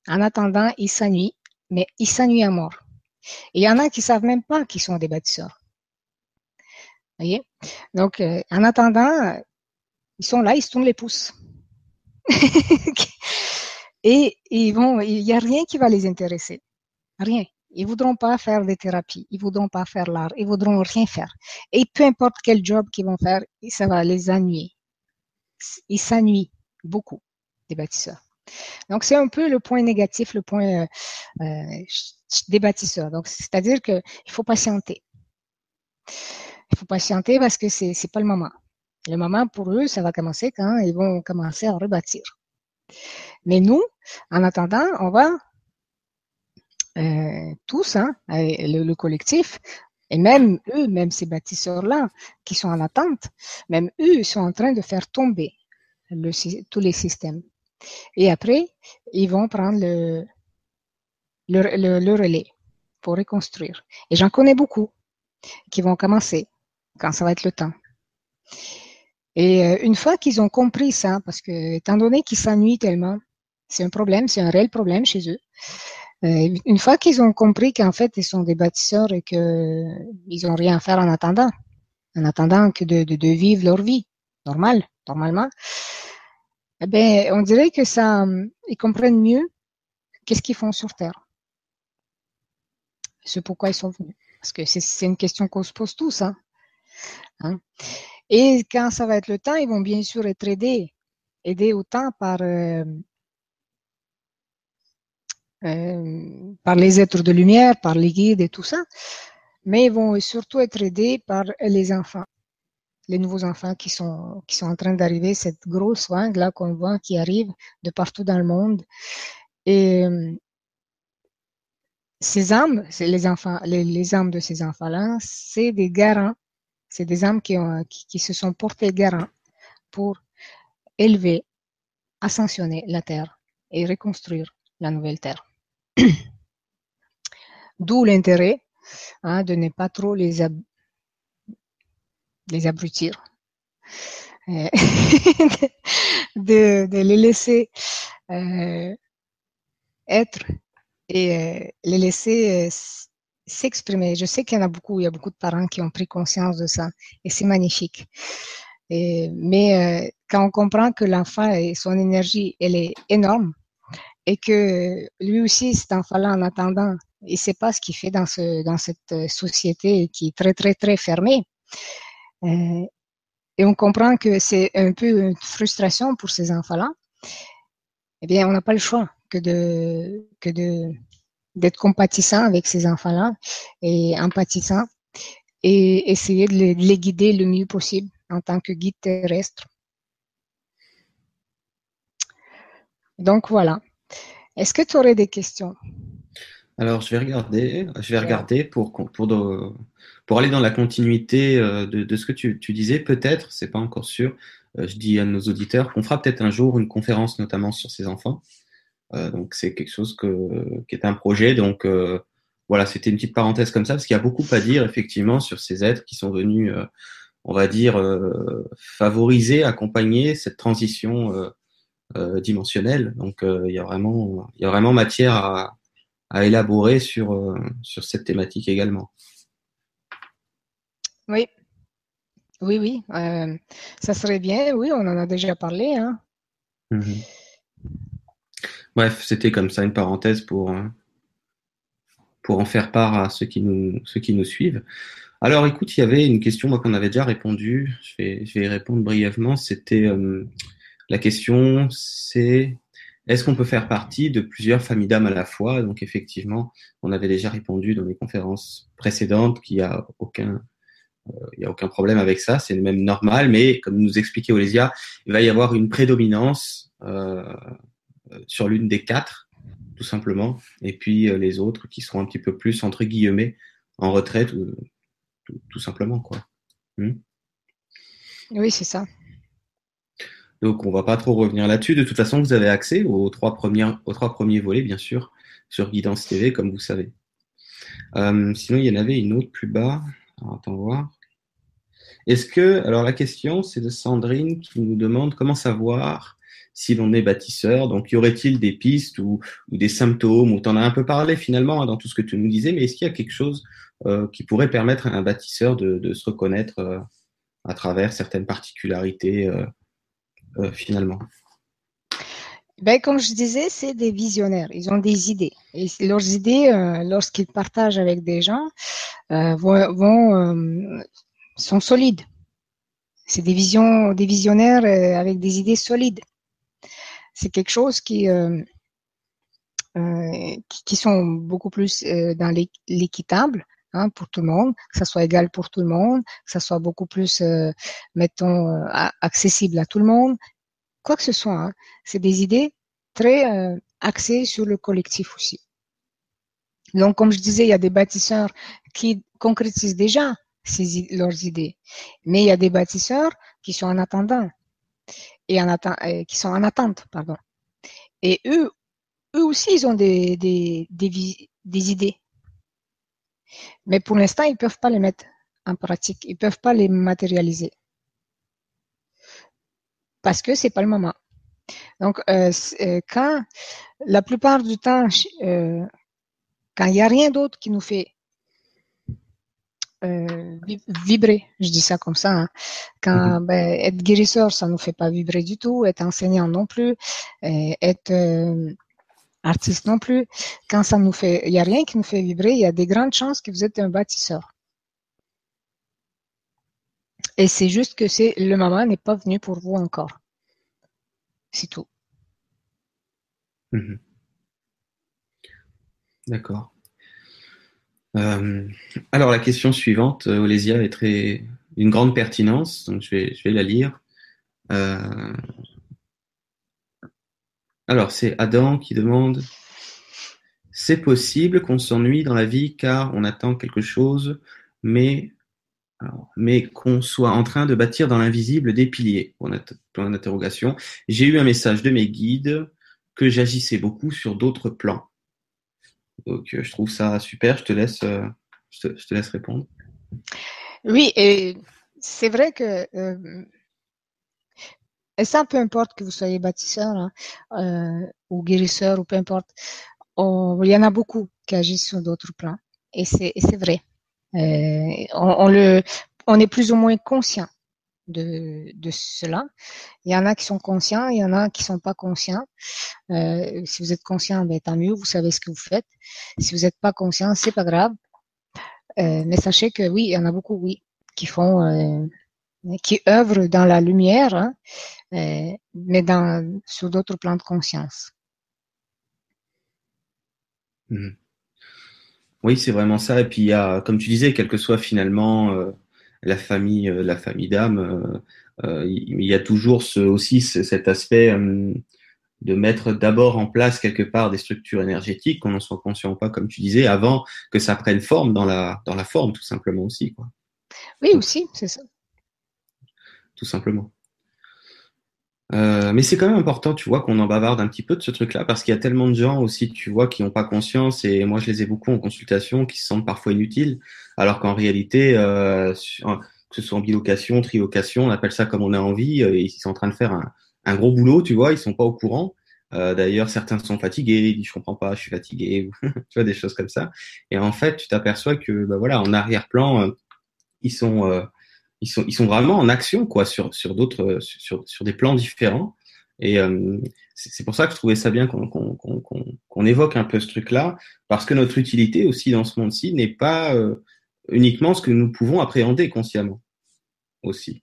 S2: En attendant, ils s'ennuient, mais ils s'ennuient à mort. Et il y en a qui savent même pas qu'ils sont des bâtisseurs. Voyez? Donc, euh, en attendant, ils sont là, ils se tournent les pouces. *laughs* et ils vont, il n'y a rien qui va les intéresser. Rien. Ils voudront pas faire des thérapies, ils voudront pas faire l'art, ils voudront rien faire. Et peu importe quel job qu'ils vont faire, ça va les ennuyer. Ils s'ennuient beaucoup, des bâtisseurs. Donc, c'est un peu le point négatif, le point euh, euh, des bâtisseurs. Donc, c'est-à-dire qu'il faut patienter. Il faut patienter parce que c'est n'est pas le moment. Le moment pour eux, ça va commencer quand ils vont commencer à rebâtir. Mais nous, en attendant, on va euh, tous, hein, le, collectif, et même eux, même ces bâtisseurs-là qui sont en attente, même eux sont en train de faire tomber tous les systèmes. Et après, ils vont prendre le, le, le relais pour reconstruire. Et j'en connais beaucoup qui vont commencer quand ça va être le temps. Et euh, une fois qu'ils ont compris ça, parce que étant donné qu'ils s'ennuient tellement, c'est un problème, c'est un réel problème chez eux. Euh, une fois qu'ils ont compris qu'en fait ils sont des bâtisseurs et qu'ils n'ont rien à faire en attendant, en attendant que de, de, vivre leur vie normale, normalement, eh ben on dirait que ça, ils comprennent mieux qu'est-ce qu'ils font sur Terre, ce pourquoi ils sont venus. Parce que c'est une question qu'on se pose tous, hein. hein? Et quand ça va être le temps, ils vont bien sûr être aidés, aidés autant par, euh, par les êtres de lumière, par les guides et tout ça, mais ils vont surtout être aidés par les enfants, les nouveaux enfants qui sont, qui sont en train d'arriver, cette grosse vague là qu'on voit qui arrive de partout dans le monde. Et euh, ces âmes, c'est les enfants, les, les âmes de ces enfants-là, c'est des garants c'est des âmes qui, qui, se sont portées garants pour élever, ascensionner la terre et reconstruire la nouvelle terre. *coughs* D'où l'intérêt hein, de ne pas trop les, les abrutir, euh, *laughs* de, les laisser euh, être et euh, les laisser s'exprimer. Je sais qu'il y en a beaucoup, il y a beaucoup de parents qui ont pris conscience de ça et c'est magnifique. Mais quand on comprend que l'enfant et son énergie, elle est énorme et que lui aussi, cet enfant-là, en attendant, il sait pas ce qu'il fait dans ce dans cette société qui est très très très fermée. Euh, et on comprend que c'est un peu une frustration pour ces enfants-là. Eh bien, on n'a pas le choix que de que de d'être compatissant avec ces enfants-là et empathisant et essayer de les, guider le mieux possible en tant que guide terrestre. Donc voilà. Est-ce que tu aurais des questions?
S1: Alors je vais regarder, je vais regarder pour pour pour aller dans la continuité euh, de, de ce que tu, tu disais. Peut-être, c'est pas encore sûr. Euh, je dis à nos auditeurs qu'on fera peut-être un jour une conférence notamment sur ces enfants. Euh, donc c'est quelque chose que, qui est un projet. Donc euh, voilà, c'était une petite parenthèse comme ça parce qu'il y a beaucoup à dire effectivement sur ces êtres qui sont venus, euh, on va dire, favoriser, accompagner cette transition dimensionnelle. Donc il y a vraiment, il y a vraiment matière à, à élaborer sur sur cette thématique également.
S2: Oui, oui, oui, ça serait bien. Oui, on en a déjà parlé. Hein. Mmh
S1: Bref, c'était comme ça une parenthèse pour, euh, pour en faire part à ceux qui nous, ceux qui nous suivent. Alors écoute, il y avait une question moi qu'on avait déjà répondu. Je vais, je vais y répondre brièvement. C'était euh, la question, c'est est-ce qu'on peut faire partie de plusieurs familles d'âmes à la fois? Donc effectivement, on avait déjà répondu dans les conférences précédentes qu'il n'y euh, a aucun problème avec ça, c'est même normal, mais comme nous expliquait Olesia, il va y avoir une prédominance euh, sur l'une des quatre, tout simplement, et puis euh, les autres qui seront un petit peu plus, entre guillemets, en retraite, tout, simplement. quoi.
S2: Hmm? Oui, c'est ça.
S1: Donc on va pas trop revenir là-dessus. De toute façon, vous avez accès aux trois, premiers volets, bien sûr, sur Guidance TV, comme vous savez. Euh, sinon, il y en avait une autre plus bas. Attends voir. Est-ce que, alors la question, c'est de Sandrine qui nous demande comment savoir si l'on est bâtisseur. Donc, y aurait-il des pistes ou, des symptômes? Ou tu en as un peu parlé finalement hein, dans tout ce que tu nous disais, mais est-ce qu'il y a quelque chose euh, qui pourrait permettre à un bâtisseur de, se reconnaître euh, à travers certaines particularités finalement
S2: ben, comme je disais, c'est des visionnaires. Ils ont des idées. Et leurs idées, euh, lorsqu'ils partagent avec des gens, euh, vont, euh, sont solides. C'est des visions, des visionnaires avec des idées solides. C'est quelque chose qui, qui, sont beaucoup plus dans l'équitable. Hein, pour tout le monde, que ça soit égal pour tout le monde, que ça soit beaucoup plus, mettons, accessible à tout le monde, quoi que ce soit. Hein. C'est des idées très euh, axées sur le collectif aussi. Donc, comme je disais, il y a des bâtisseurs qui concrétisent déjà ces, leurs idées, mais il y a des bâtisseurs qui sont en attendant et euh, qui sont en attente, pardon. Et eux, eux aussi, ils ont des, des, des, des idées. Mais pour l'instant, ils ne peuvent pas les mettre en pratique. Ils ne peuvent pas les matérialiser parce que c'est pas le moment. Donc, euh, euh, quand la plupart du temps, euh, quand il n'y a rien d'autre qui nous fait vibrer, je dis ça comme ça, hein. quand mhm. ben, être guérisseur, ça nous fait pas vibrer du tout, être enseignant non plus, être artiste non plus, quand ça nous fait, il n'y a rien qui nous fait vibrer, il y a des grandes chances que vous êtes un bâtisseur. Et c'est juste que le moment n'est pas venu pour vous encore. C'est tout.
S1: Mhm. D'accord. Euh, alors la question suivante, euh, Olésia, est très d'une grande pertinence, donc je vais, je vais la lire. Euh, alors c'est Adam qui demande C'est possible qu'on s'ennuie dans la vie car on attend quelque chose, mais qu'on soit en train de bâtir dans l'invisible des piliers? Point d'interrogation. J'ai eu un message de mes guides que j'agissais beaucoup sur d'autres plans. Donc, euh, je trouve ça super. Je te laisse, euh, je, te, laisse répondre.
S2: Oui, et c'est vrai que euh, et ça, peu importe que vous soyez bâtisseur hein, ou guérisseur ou peu importe, il y en a beaucoup qui agissent sur d'autres plans. Et c'est vrai. Euh, on, le, on est plus ou moins conscient de, de cela. Il y en a qui sont conscients, il y en a qui sont pas conscients. Euh, si vous êtes conscient, ben, tant mieux, vous savez ce que vous faites. Si vous n'êtes pas conscient, c'est pas grave. Euh, mais sachez que oui, il y en a beaucoup, oui, qui font, euh, qui œuvrent dans la lumière, hein, euh, mais dans sur d'autres plans de conscience.
S1: Mmh. Oui, c'est vraiment ça. Et puis il y a, comme tu disais, quelle que soit finalement euh, la famille, euh, la famille d'âme, euh, il y a toujours ce, aussi cet aspect de mettre d'abord en place quelque part des structures énergétiques, qu'on en soit conscient ou pas, comme tu disais, avant que ça prenne forme dans la dans la forme, tout simplement aussi, quoi.
S2: Oui, aussi, c'est ça.
S1: Tout simplement. Euh, mais c'est quand même important, tu vois, qu'on en bavarde un petit peu de ce truc-là, parce qu'il y a tellement de gens aussi, tu vois, qui n'ont pas conscience, et moi je les ai beaucoup en consultation, qui se sentent parfois inutiles, alors qu'en réalité, euh, que ce soit en bilocation, trilocation, on appelle ça comme on a envie, euh, ils sont en train de faire un, un, gros boulot, tu vois, ils sont pas au courant. Euh, D'ailleurs, certains sont fatigués, ils disent je comprends pas, je suis fatigué, *laughs* tu vois, des choses comme ça. Et en fait, tu t'aperçois que, bah voilà, en arrière-plan, euh, ils sont ils sont, ils sont vraiment en action quoi sur, sur d'autres sur, sur des plans différents. Et euh, c'est pour ça que je trouvais ça bien qu'on qu'on évoque un peu ce truc-là, parce que notre utilité aussi dans ce monde-ci n'est pas euh, uniquement ce que nous pouvons appréhender consciemment aussi.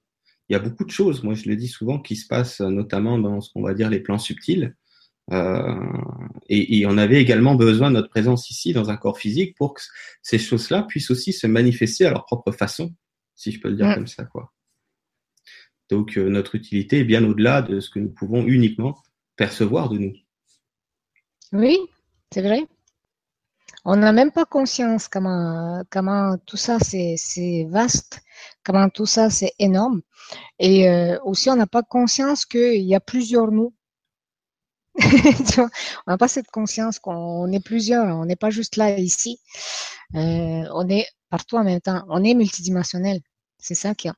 S1: Il y a beaucoup de choses, moi je le dis souvent, qui se passent notamment dans ce qu'on va dire les plans subtils. Euh, et, et, on avait également besoin de notre présence ici dans un corps physique pour que ces choses-là puissent aussi se manifester à leur propre façon si je peux le dire comme ça. Quoi. Donc euh, notre utilité est bien au-delà de ce que nous pouvons uniquement percevoir de nous.
S2: Oui, c'est vrai. On n'a même pas conscience comment, comment tout ça c'est vaste, comment tout ça c'est énorme. Et euh, aussi on n'a pas conscience qu'il y a plusieurs nous. *laughs* on n'a pas cette conscience qu'on est plusieurs, on n'est pas juste là ici. Euh, on est partout en même temps. On est multidimensionnel. C'est ça qu'il y a.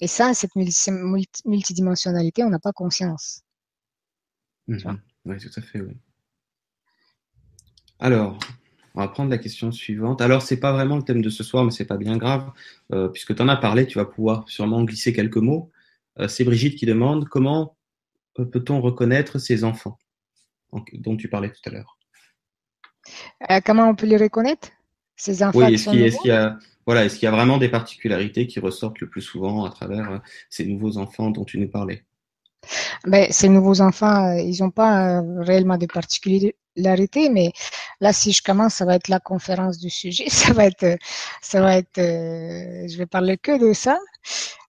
S2: Et ça, cette multidimensionnalité, on n'a pas conscience.
S1: Mhm. Oui, tout à fait, oui. Alors, on va prendre la question suivante. Alors, c'est pas vraiment le thème de ce soir, mais c'est pas bien grave, euh, puisque tu en as parlé, tu vas pouvoir sûrement glisser quelques mots. Euh, c'est Brigitte qui demande comment peut-on reconnaître ces enfants? Dont tu parlais tout à l'heure
S2: euh, Comment on peut les reconnaître? Ces enfants
S1: Oui, est-ce qu'il y a voilà, est-ce qu'il y a vraiment des particularités qui ressortent le plus souvent à travers ces nouveaux enfants dont tu nous parlais?
S2: Ben, ces nouveaux enfants, ils n'ont pas réellement de particularités, mais là, si je commence, ça va être la conférence du sujet, *laughs* ça va être, ça va être, je vais parler que de ça,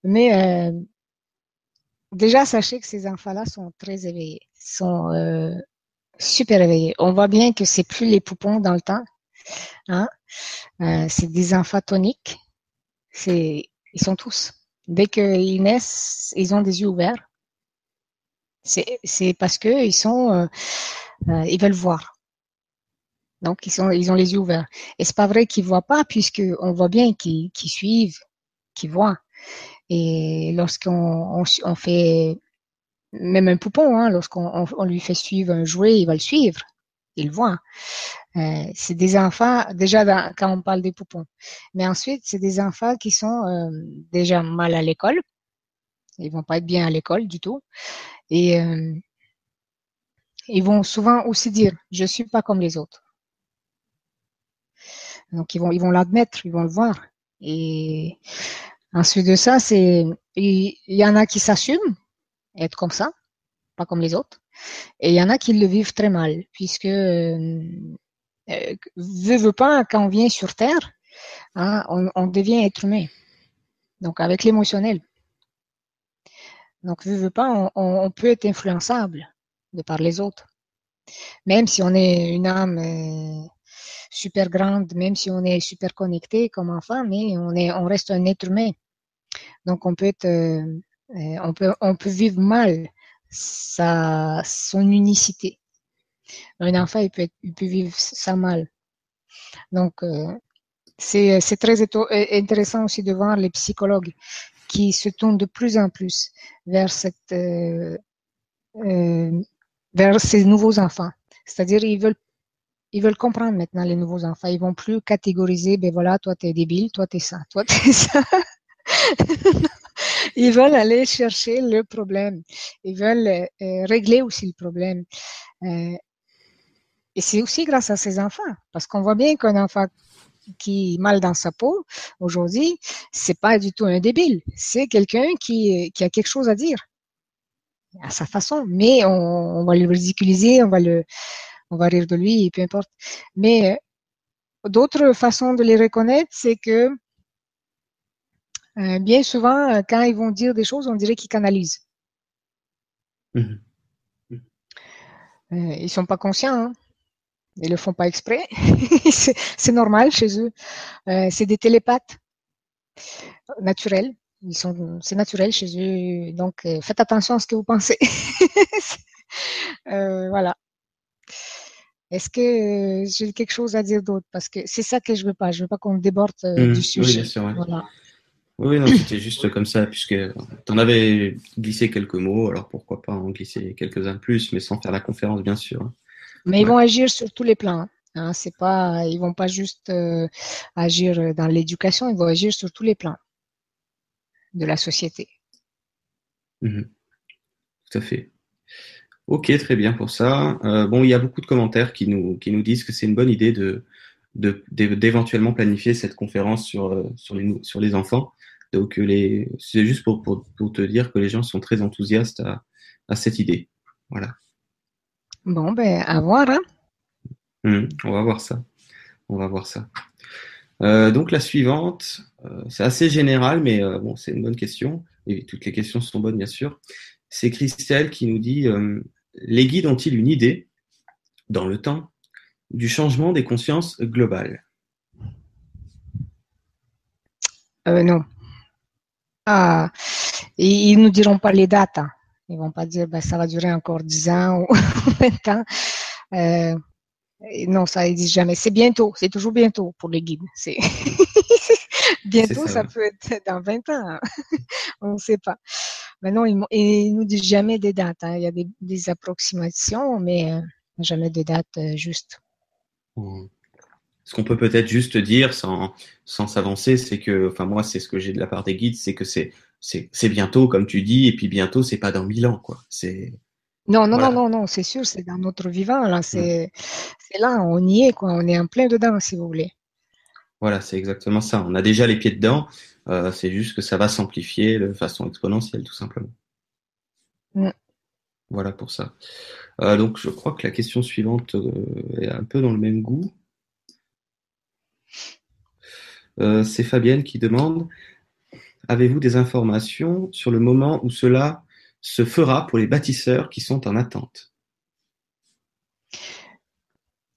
S2: mais déjà, sachez que ces enfants-là sont très éveillés, sont euh, super éveillés. On voit bien que c'est plus les poupons dans le temps. Hein? Euh, c'est des enfants toniques. Ils sont tous. Dès qu'ils naissent, ils ont des yeux ouverts. C'est, parce que euh, euh, ils veulent voir. Donc ils ont les yeux ouverts. Et c'est pas vrai qu'ils voient pas, puisque on voit bien qu'ils, suivent, qu'ils voient. Et lorsqu'on on, fait même un poupon, hein, lorsqu'on on, lui fait suivre un jouet, il va le suivre, il le voit. Euh, c'est des enfants, déjà quand on parle des poupons. Mais ensuite, c'est des enfants qui sont euh, déjà mal à l'école. Ils vont pas être bien à l'école du tout. Et euh, ils vont souvent aussi dire, je suis pas comme les autres. Donc ils vont, ils vont l'admettre, ils vont le voir. Et Ensuite de ça, c'est il y, en a qui s'assument être comme ça, pas comme les autres, et il y en a qui le vivent très mal, puisque euh, euh veut, pas quand on vient sur Terre, hein, on, devient être humain, donc avec l'émotionnel. Donc veut, veut pas, on, peut être influençable de par les autres, même si on est une âme. Euh, super grande, même si on est super connecté comme enfant, mais on est, on reste un être humain. Donc on peut être, euh, euh, on peut, on peut vivre mal sa, son unicité. Un enfant, il peut, il peut vivre ça mal. Donc euh, c'est, c'est très intéressant aussi de voir les psychologues qui se tournent de plus en plus vers cette, vers ces nouveaux enfants. C'est-à-dire ils veulent ils veulent comprendre maintenant les nouveaux enfants. Ils vont plus catégoriser, ben voilà, toi t'es débile, toi t'es ça, toi t'es *laughs* ça. Ils veulent aller chercher le problème. Ils veulent euh, régler aussi le problème. Euh, et c'est aussi grâce à ces enfants, parce qu'on voit bien qu'un enfant qui est mal dans sa peau aujourd'hui, c'est pas du tout un débile. C'est quelqu'un qui, qui a quelque chose à dire à sa façon, mais on, on, va le ridiculiser, on va le, on va rire de lui, peu importe. Mais euh, d'autres façons de les reconnaître, c'est que euh, bien souvent, euh, quand ils vont dire des choses, on dirait qu'ils canalisent. Mmh. Mmh. Euh, ils sont pas conscients. Hein. Ils le font pas exprès. *laughs* c'est normal chez eux. c'est des télépathes naturels. C'est naturel chez eux. Donc, faites attention à ce que vous pensez. *laughs* voilà. Est-ce que j'ai quelque chose à dire d'autre? Parce que c'est ça que je veux pas. Je veux pas qu'on déborde mmh. du sujet.
S1: Voilà. Oui, non, c'était juste comme ça, puisque tu en avais glissé quelques mots, alors pourquoi pas en glisser quelques-uns de plus, mais sans faire la conférence, bien sûr.
S2: Mais ils vont agir sur tous les plans. Hein. hein c'est pas, ils vont pas juste euh, agir dans l'éducation, ils vont agir sur tous les plans de la société.
S1: Mhm. Tout à fait. Ok, très bien pour ça. Euh, bon, il y a beaucoup de commentaires qui nous, qui nous disent que c'est une bonne idée de, d'éventuellement planifier cette conférence sur, euh, sur, les, sur les enfants. Donc, euh, les, c'est juste pour, pour, te dire que les gens sont très enthousiastes à, à cette idée. Voilà.
S2: Bon, ben, à voir. Hein
S1: hum, on va voir ça. On va voir ça. Euh, donc, la suivante, c'est assez général, mais bon, c'est une bonne question. Et toutes les questions sont bonnes, bien sûr. C'est Christelle qui nous dit Les guides ont-ils une idée, dans le temps, du changement des consciences globales?
S2: Euh, Non. Ah, ils nous diront pas les dates. Hein. Ils vont pas dire ben, ça va durer encore 10 ans ou *laughs* 20 ans. Euh, non, ça disent jamais. C'est bientôt, c'est toujours bientôt pour les guides. C'est *laughs* bientôt, ça, peut être dans 20 ans. Hein. *laughs* On ne sait pas. Mais non, ils, ils nous disent jamais des dates. Hein. Il y a des, approximations, mais euh, jamais des dates euh, justes.
S1: Mmh. Ce qu'on peut peut-être juste dire sans sans s'avancer, c'est que, enfin moi, c'est ce que j'ai de la part des guides, c'est que c'est c'est bientôt, comme tu dis, et puis bientôt, c'est pas dans mille ans, quoi. C'est
S2: non, non, non, non, non, c'est sûr, c'est dans notre vivant, là, c'est là, on y est, quoi, on est en plein dedans, si vous voulez.
S1: Voilà, c'est exactement ça. On a déjà les pieds dedans, euh, c'est juste que ça va s'amplifier de façon exponentielle, tout simplement. Mm. Voilà pour ça. Euh, donc, je crois que la question suivante euh, est un peu dans le même goût. C'est Fabienne qui demande Avez-vous des informations sur le moment où cela se fera pour les bâtisseurs qui sont en attente?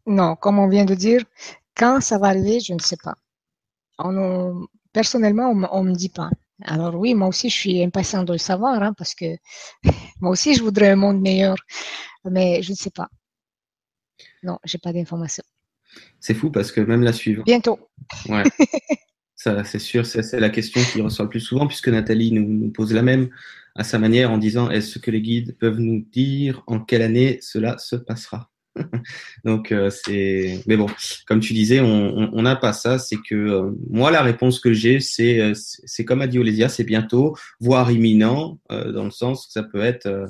S2: Non, comme on vient de dire, quand ça va arriver, je ne sais pas. personnellement, on ne me dit pas. Alors oui, moi aussi, je suis impatient de le savoir, hein, parce que *laughs* moi aussi, je voudrais un monde meilleur, mais je ne sais pas. Non, j'ai pas d'informations.
S1: C'est fou parce que même la suivante.
S2: Bientôt.
S1: Ouais. *laughs* Ça, c'est sûr, c'est la question qui ressort le plus souvent, puisque Nathalie nous, pose la même à sa manière en disant est-ce que les guides peuvent nous dire en quelle année cela se passera? *laughs* Donc euh, c'est, mais bon, comme tu disais, on n'a pas ça. C'est que euh, moi, la réponse que j'ai, c'est euh, c'est comme a dit Olésia, c'est bientôt, voire imminent, dans le sens que ça peut être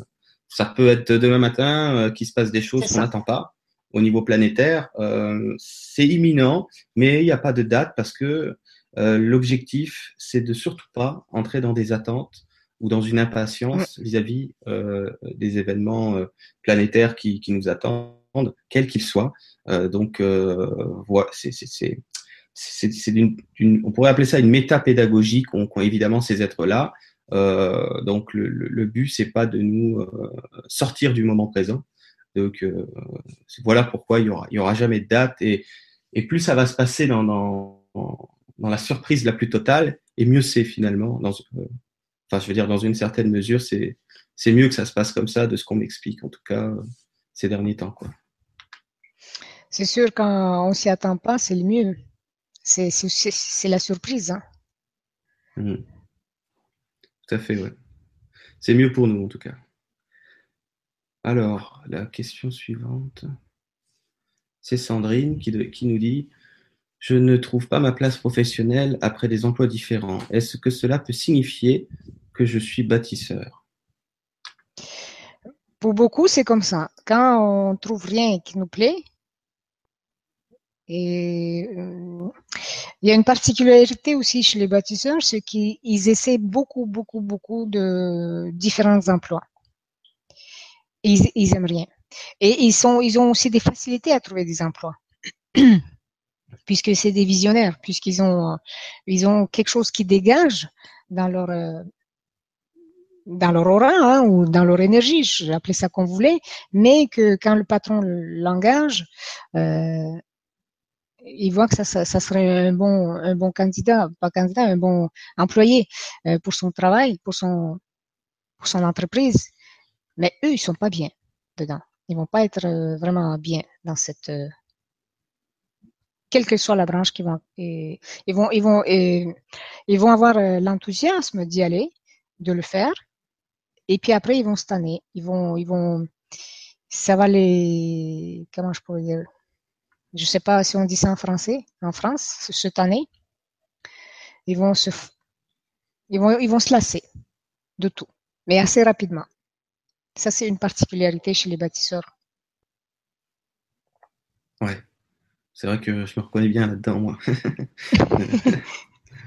S1: ça peut être demain matin qu'il se passe des choses qu'on n'attend pas au niveau planétaire. c'est imminent, mais il n'y a pas de date parce que euh, l'objectif, c'est de surtout pas entrer dans des attentes ou dans une impatience vis-à-vis euh, des événements euh, planétaires qui, qui, nous attendent, quels qu'ils soient. donc, voilà, c'est c'est une, on pourrait appeler ça une métapédagogie qu'ont qu évidemment ces êtres-là. Euh, donc le, le, but c'est pas de nous sortir du moment présent. Donc voilà pourquoi il y aura, il y aura jamais de date et, et plus ça va se passer dans, dans, dans la surprise la plus totale, et mieux c'est finalement. Dans, euh, enfin, je veux dire, dans une certaine mesure, c'est c'est mieux que ça se passe comme ça, de ce qu'on m'explique, en tout cas, euh, ces derniers temps. quoi.
S2: C'est sûr, quand on s'y attend pas, c'est le mieux. C'est la surprise. Hein.
S1: Mmh. Tout à fait, ouais. C'est mieux pour nous, en tout cas. Alors, la question suivante, c'est Sandrine qui, nous dit je ne trouve pas ma place professionnelle après des emplois différents. Est-ce que cela peut signifier que je suis bâtisseur?
S2: Pour beaucoup, c'est comme ça. Quand on trouve rien qui nous plaît, et euh, il y a une particularité aussi chez les bâtisseurs, c'est qu'ils essaient beaucoup, beaucoup, beaucoup de différents emplois. Ils, ils aiment rien. Et ils, sont, ils ont aussi des facilités à trouver des emplois. *clears throat* puisque c'est des visionnaires, puisqu'ils ont, ils ont quelque chose qui dégage dans leur, euh, dans leur aura hein, ou dans leur énergie, j'appelais ça qu'on voulait, mais que quand le patron l'engage, euh, il voit que ça, ça, ça, serait un bon, un bon candidat, pas candidat, un bon employé euh, pour son travail, pour son, pour son entreprise. Mais eux, ils sont pas bien dedans. Ils vont pas être euh, vraiment bien dans cette euh, quelle que soit la branche qui va, ils vont, ils vont, ils vont avoir euh, l'enthousiasme d'y aller, de le faire, et puis après ils vont se tanner, ils vont, ils vont, ça va les, comment je pourrais dire, je sais pas si on dit ça en français, en France, se tanner, ils vont se, ils vont, ils vont se lasser de tout, mais assez rapidement. Ça c'est une particularité chez les bâtisseurs.
S1: Ouais. C'est vrai que je me reconnais bien là-dedans, moi. *laughs*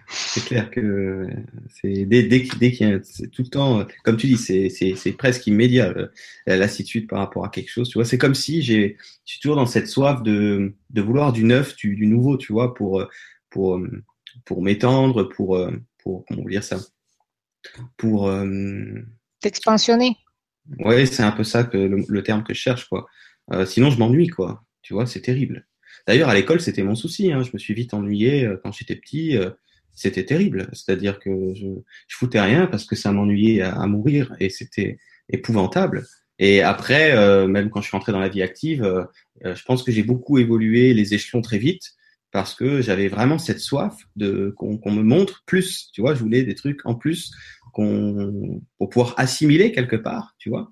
S1: c'est clair que c'est dès, dès, qu'il y a tout le temps, comme tu dis, c'est presque immédiat euh, la lassitude par rapport à quelque chose. Tu vois, c'est comme si j'ai, je suis toujours dans cette soif de, de vouloir du neuf, du, du nouveau, tu vois, pour pour pour m'étendre, pour pour comment dire ça, pour euh,
S2: t'expansionner.
S1: Ouais, c'est un peu ça que le, terme que je cherche, quoi. Euh, sinon, je m'ennuie, quoi. Tu vois, c'est terrible. D'ailleurs, à l'école, c'était mon souci. Hein. Je me suis vite ennuyé euh, quand j'étais petit. Euh, c'était terrible. C'est-à-dire que je, je foutais rien parce que ça m'ennuyait à, mourir et c'était épouvantable. Et après, euh, même quand je suis rentré dans la vie active, euh, euh, je pense que j'ai beaucoup évolué les échelons très vite parce que j'avais vraiment cette soif de qu'on me montre plus. Tu vois, je voulais des trucs en plus qu'on pour pouvoir assimiler quelque part. Tu vois,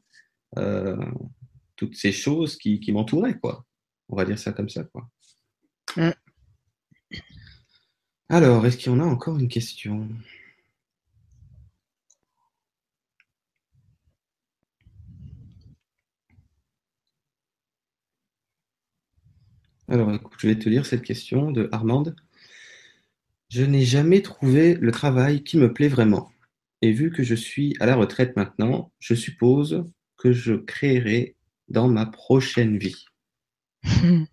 S1: toutes ces choses qui, qui m'entouraient, quoi. On va dire ça comme ça, quoi. Mm. Alors, est-ce qu'il y en a encore une question? Alors, écoute, je vais te lire cette question de Armande. Je n'ai jamais trouvé le travail qui me plaît vraiment. Et vu que je suis à la retraite maintenant, je suppose que je créerai dans ma prochaine vie. *coughs*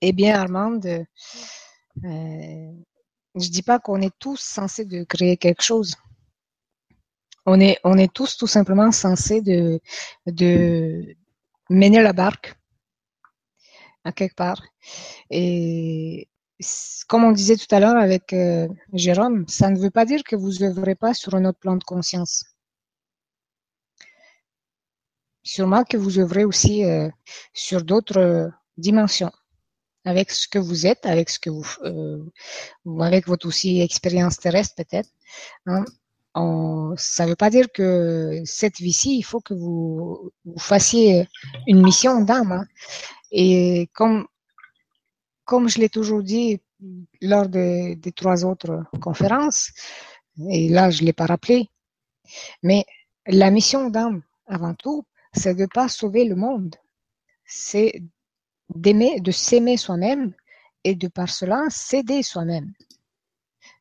S2: eh bien, Armande, euh, je dis pas qu'on est tous censés de créer quelque chose. On est, on est tous tout simplement censés de, de mener la barque à quelque part. Et comme on disait tout à l'heure avec euh, Jérôme, ça ne veut pas dire que vous œuvrez pas sur un autre plan de conscience. Sûrement que vous œuvrez aussi euh, sur d'autres euh, dimensions, avec ce que vous êtes, avec ce que vous, avec votre aussi expérience terrestre peut-être. Hein. ça ne veut pas dire que cette vie-ci, il faut que vous, vous fassiez une mission d'âme. Hein. Et comme, comme je l'ai toujours dit lors des, trois autres conférences, et là je ne l'ai pas rappelé, mais la mission d'âme, avant tout, c'est de ne pas sauver le monde. C'est d'aimer, de s'aimer soi-même et de par cela s'aider soi-même.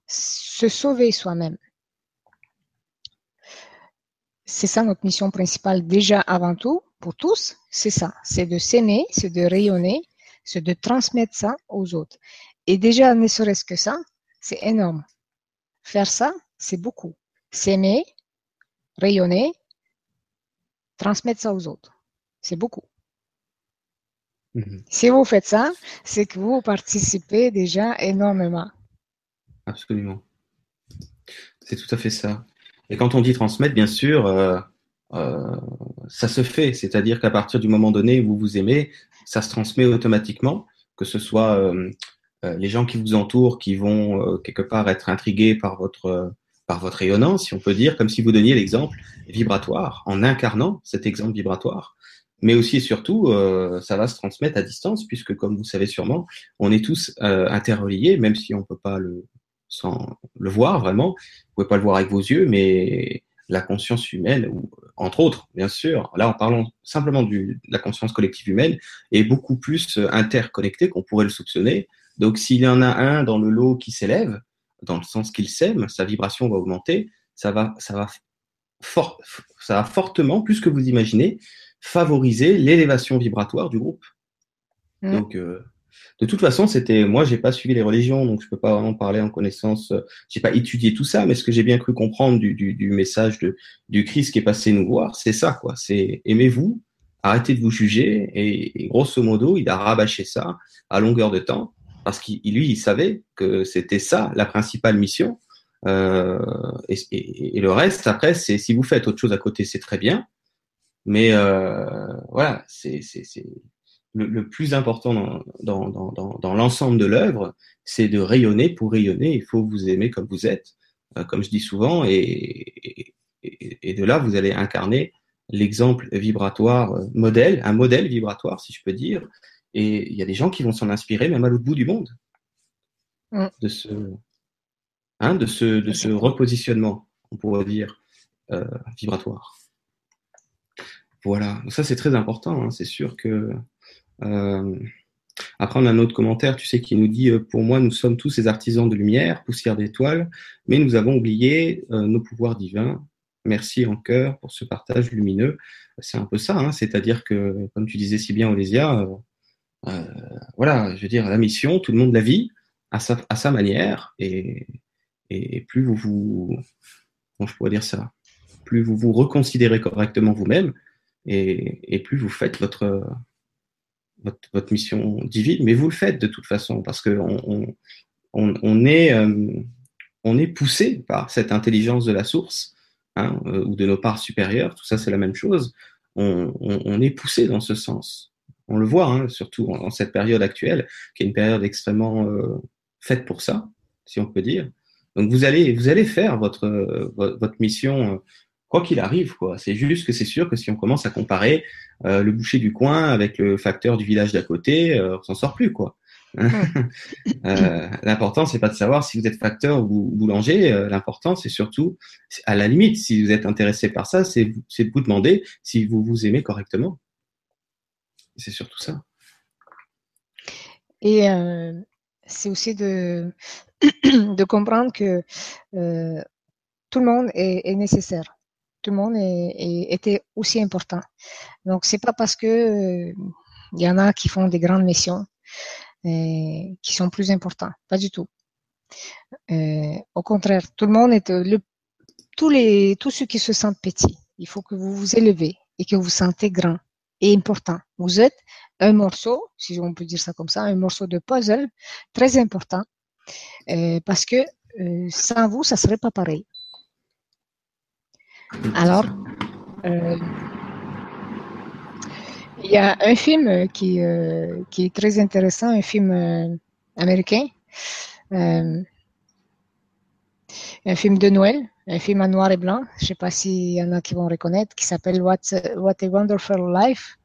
S2: Se sauver soi-même. C'est ça notre mission principale déjà avant tout, pour tous, c'est ça. C'est de s'aimer, c'est de rayonner, c'est de transmettre ça aux autres. Et déjà, ne serait-ce que ça, c'est énorme. Faire ça, c'est beaucoup. S'aimer, rayonner, transmettre ça aux autres. C'est beaucoup. Mhm. Si vous faites ça, c'est que vous participez déjà énormément.
S1: Absolument. C'est tout à fait ça. Et quand on dit transmettre, bien sûr, euh, euh, ça se fait. C'est-à-dire qu'à partir du moment donné où vous vous aimez, ça se transmet automatiquement, que ce soit euh, euh, les gens qui vous entourent qui vont quelque part être intrigués par votre par votre rayonnance, si on peut dire, comme si vous donniez l'exemple vibratoire en incarnant cet exemple vibratoire. Mais aussi et surtout, ça va se transmettre à distance, puisque comme vous savez sûrement, on est tous interreliés, même si on peut pas le sans le voir vraiment. Vous pouvez pas le voir avec vos yeux, mais la conscience humaine, ou, entre autres, bien sûr, là en parlant simplement du, de la conscience collective humaine, est beaucoup plus euh, interconnectée qu'on pourrait le soupçonner. Donc s'il y en a un dans le lot qui s'élève, dans le sens qu'il sème, sa vibration va augmenter, ça va, ça va, fort, ça va fortement, plus que vous imaginez, favoriser l'élévation vibratoire du groupe. Mmh. Donc, euh, de toute façon, c'était moi, j'ai pas suivi les religions, donc je peux pas vraiment parler en connaissance. Euh, j'ai pas étudié tout ça, mais ce que j'ai bien cru comprendre du, du, message de, du Christ qui est passé nous voir, c'est ça, quoi. C'est aimez-vous, arrêtez de vous juger, et, grosso modo, il a rabâché ça à longueur de temps parce qu'il lui, il savait que c'était ça la principale mission. Euh, et, le reste, après, c'est si vous faites autre chose à côté, c'est très bien. Mais euh, voilà, c'est le, plus important dans, dans, dans, dans l'ensemble de l'œuvre, c'est de rayonner pour rayonner. Il faut vous aimer comme vous êtes, euh, comme je dis souvent, et, et, de là, vous allez incarner l'exemple vibratoire euh, modèle, un modèle vibratoire, si je peux dire. Et il y a des gens qui vont s'en inspirer, même à l'autre bout du monde, mm. de ce, hein, de ce, de ce repositionnement, on pourrait dire, euh, vibratoire. Voilà, ça c'est très important. Hein. C'est sûr que après, on a un autre commentaire, tu sais, qui nous dit euh, Pour moi, nous sommes tous ces artisans de lumière, poussière d'étoiles, mais nous avons oublié euh, nos pouvoirs divins. Merci en cœur pour ce partage lumineux. C'est un peu ça, hein, c'est-à-dire que, comme tu disais si bien, Olésia, euh, voilà, je veux dire, la mission, tout le monde la vit à sa, à sa manière, et, et plus vous vous. Comment je pourrais dire ça Plus vous vous reconsidérez correctement vous-même, et, et plus vous faites votre votre, mission divine, mais vous le faites de toute façon, parce que on, on, on est, euh, on est poussé par cette intelligence de la source, hein, ou de nos parts supérieures, tout ça c'est la même chose, on, est poussé dans ce sens. On le voit, hein, surtout en, cette période actuelle, qui est une période extrêmement faite pour ça, si on peut dire. Donc vous allez, vous allez faire votre, votre mission quoi qu'il arrive, quoi. C'est juste que c'est sûr que si on commence à comparer euh, le boucher du coin avec le facteur du village d'à côté, euh, on s'en sort plus, quoi. *laughs* euh, l'important, c'est pas de savoir si vous êtes facteur ou boulanger. Euh, l'important, c'est surtout, à la limite, si vous êtes intéressé par ça, c'est de vous demander si vous vous aimez correctement. C'est surtout ça.
S2: Et euh, c'est aussi de, *clears throat* de comprendre que tout le monde est, est nécessaire tout le monde était aussi important. Donc c'est pas parce que il euh, y en a qui font des grandes missions euh, qui sont plus importants, pas du tout. Euh, au contraire, tout le monde est le, tous les tous ceux qui se sentent petits. Il faut que vous vous élevez et que vous vous sentez grand et important. Vous êtes un morceau, si on peut dire ça comme ça, un morceau de puzzle très important parce que sans vous, ça serait pas pareil. Alors, euh, il y a un film qui, euh, est très intéressant, un film euh, américain, un film de Noël, un film en noir et blanc. Je ne sais pas s'il y en a qui vont reconnaître, qui s'appelle What, What a Wonderful Life.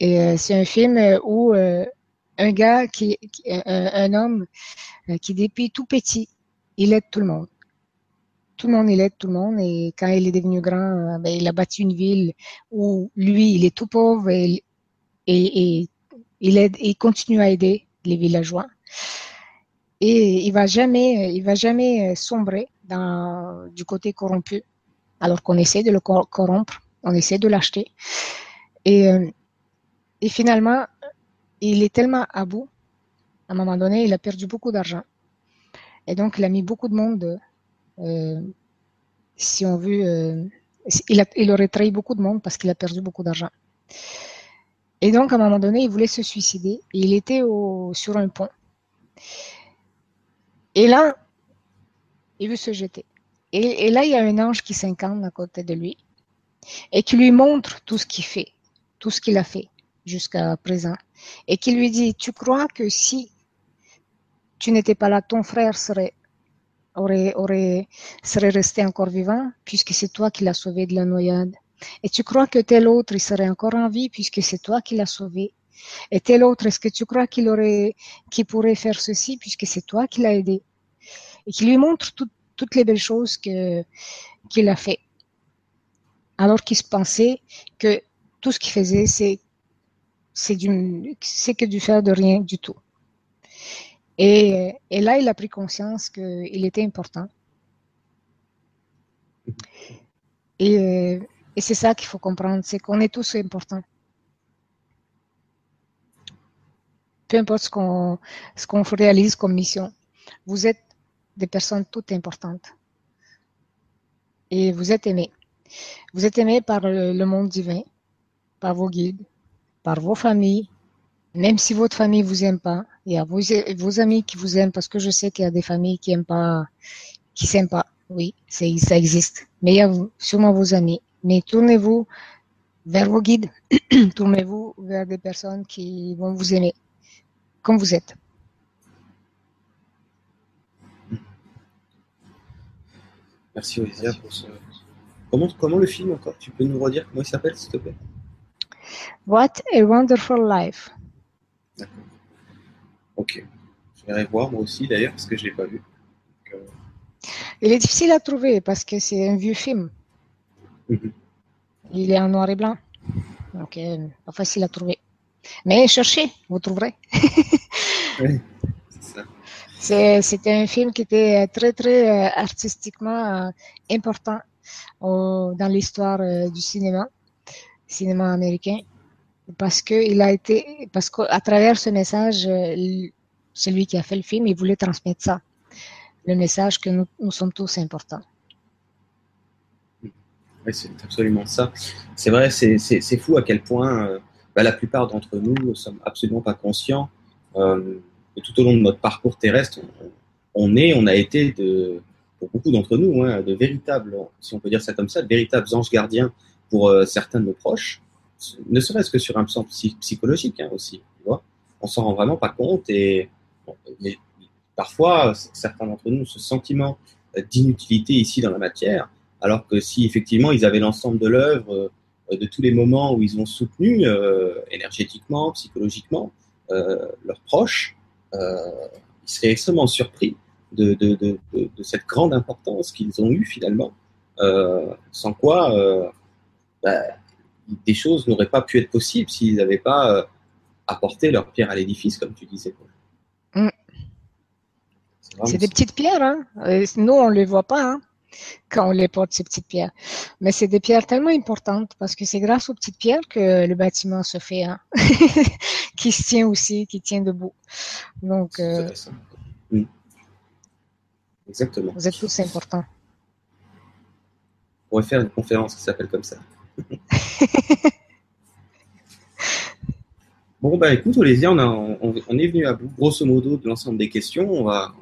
S2: Et c'est un film où un gars, qui, un, un homme qui depuis tout petit, il aide tout le monde tout le monde, il aide tout le monde. Et quand il est devenu grand, euh, ben, il a bâti une ville où lui, il est tout pauvre et, et, il, aide, il continue à aider les villageois. Et il va jamais, il va jamais sombrer dans, du côté corrompu, alors qu'on essaie de le corrompre, on essaie de l'acheter. Et, euh, et finalement, il est tellement à bout, à un moment donné, il a perdu beaucoup d'argent. Et donc, il a mis beaucoup de monde euh, si on veut, euh, il, il, aurait trahi beaucoup de monde parce qu'il a perdu beaucoup d'argent. Et donc, à un moment donné, il voulait se suicider. Et il était au, sur un pont. Et là, il veut se jeter. Et, et là, il y a un ange qui s'incarne à côté de lui et qui lui montre tout ce qu'il fait, tout ce qu'il a fait jusqu'à présent. Et qui lui dit, tu crois que si tu n'étais pas là, ton frère serait aurait, aurait, serait resté encore vivant puisque c'est toi qui l'as sauvé de la noyade. Et tu crois que tel autre, il serait encore en vie puisque c'est toi qui l'as sauvé. Et tel autre, est-ce que tu crois qu'il aurait, qu'il pourrait faire ceci puisque c'est toi qui l'as aidé? Et qui lui montre toutes les belles choses que, qu'il a fait. Alors qu'il se pensait que tout ce qu'il faisait, c'est, c'est du, c'est que du faire de rien du tout. Et, là, il a pris conscience qu'il était important. Et, c'est ça qu'il faut comprendre, c'est qu'on est tous importants. Peu importe ce qu'on ce qu'on réalise comme mission, vous êtes des personnes toutes importantes. Et vous êtes aimés. Vous êtes aimés par le monde divin, par vos guides, par vos familles, même si votre famille vous aime pas, il y a vos, vos amis qui vous aiment parce que je sais qu'il y a des familles qui aiment pas, qui s'aiment pas. Oui, ça existe. Mais il y a sûrement vos amis. Mais tournez-vous vers vos guides. *clears throat* tournez-vous vers des personnes qui vont vous aimer comme vous êtes.
S1: Merci Olivia pour ce. Comment, comment le film encore? Tu peux nous redire comment il s'appelle s'il te plaît?
S2: What a Wonderful Life.
S1: D'accord. Ok. Je voir moi aussi d'ailleurs parce que je ne l'ai pas vu.
S2: Euh, Il est difficile à trouver parce que c'est un vieux film. Mhm. Il est en noir et blanc. Donc, euh, pas facile à trouver. Mais cherchez, vous trouverez. *laughs* oui, c'est C'était un film qui était très, très euh, artistiquement important dans l'histoire du cinéma, cinéma américain parce que il a été, parce qu'à travers ce message, euh, celui qui a fait le film, il voulait transmettre ça, le message que nous, sommes tous importants.
S1: Oui, c'est absolument ça. C'est vrai, c'est fou à quel point euh, bah, la plupart d'entre nous ne sommes absolument pas conscients. Euh, tout au long de notre parcours terrestre, on, est, on a été de, pour beaucoup d'entre nous, hein, de véritables, si on peut dire ça comme ça, de véritables anges gardiens pour certains de nos proches, ne serait-ce que sur un plan psychologique hein, aussi. Tu vois on s'en rend vraiment pas compte et parfois, certains d'entre nous ont ce sentiment d'inutilité ici dans la matière, alors que si effectivement ils avaient l'ensemble de l'œuvre, euh, de tous les moments où ils ont soutenu euh, énergétiquement, psychologiquement euh, leurs proches, ils seraient extrêmement surpris de cette grande importance qu'ils ont eue finalement, sans quoi bah, des choses n'auraient pas pu être possibles s'ils n'avaient pas apporté leur pierre à l'édifice, comme tu disais.
S2: Mm. C'est des petites pierres, hein. nous on ne les voit pas. Hein quand on les porte, ces petites pierres. Mais c'est des pierres tellement importantes parce que c'est grâce aux petites pierres que le bâtiment se fait, hein, *laughs* qui se tient aussi, qui tient debout. Donc, euh,
S1: mm. Exactement.
S2: Vous êtes tous importants.
S1: On pourrait faire une conférence qui s'appelle comme ça. *laughs* bon, bah écoute, Olésia, on, est venu à bout, grosso modo, de l'ensemble des questions. On va,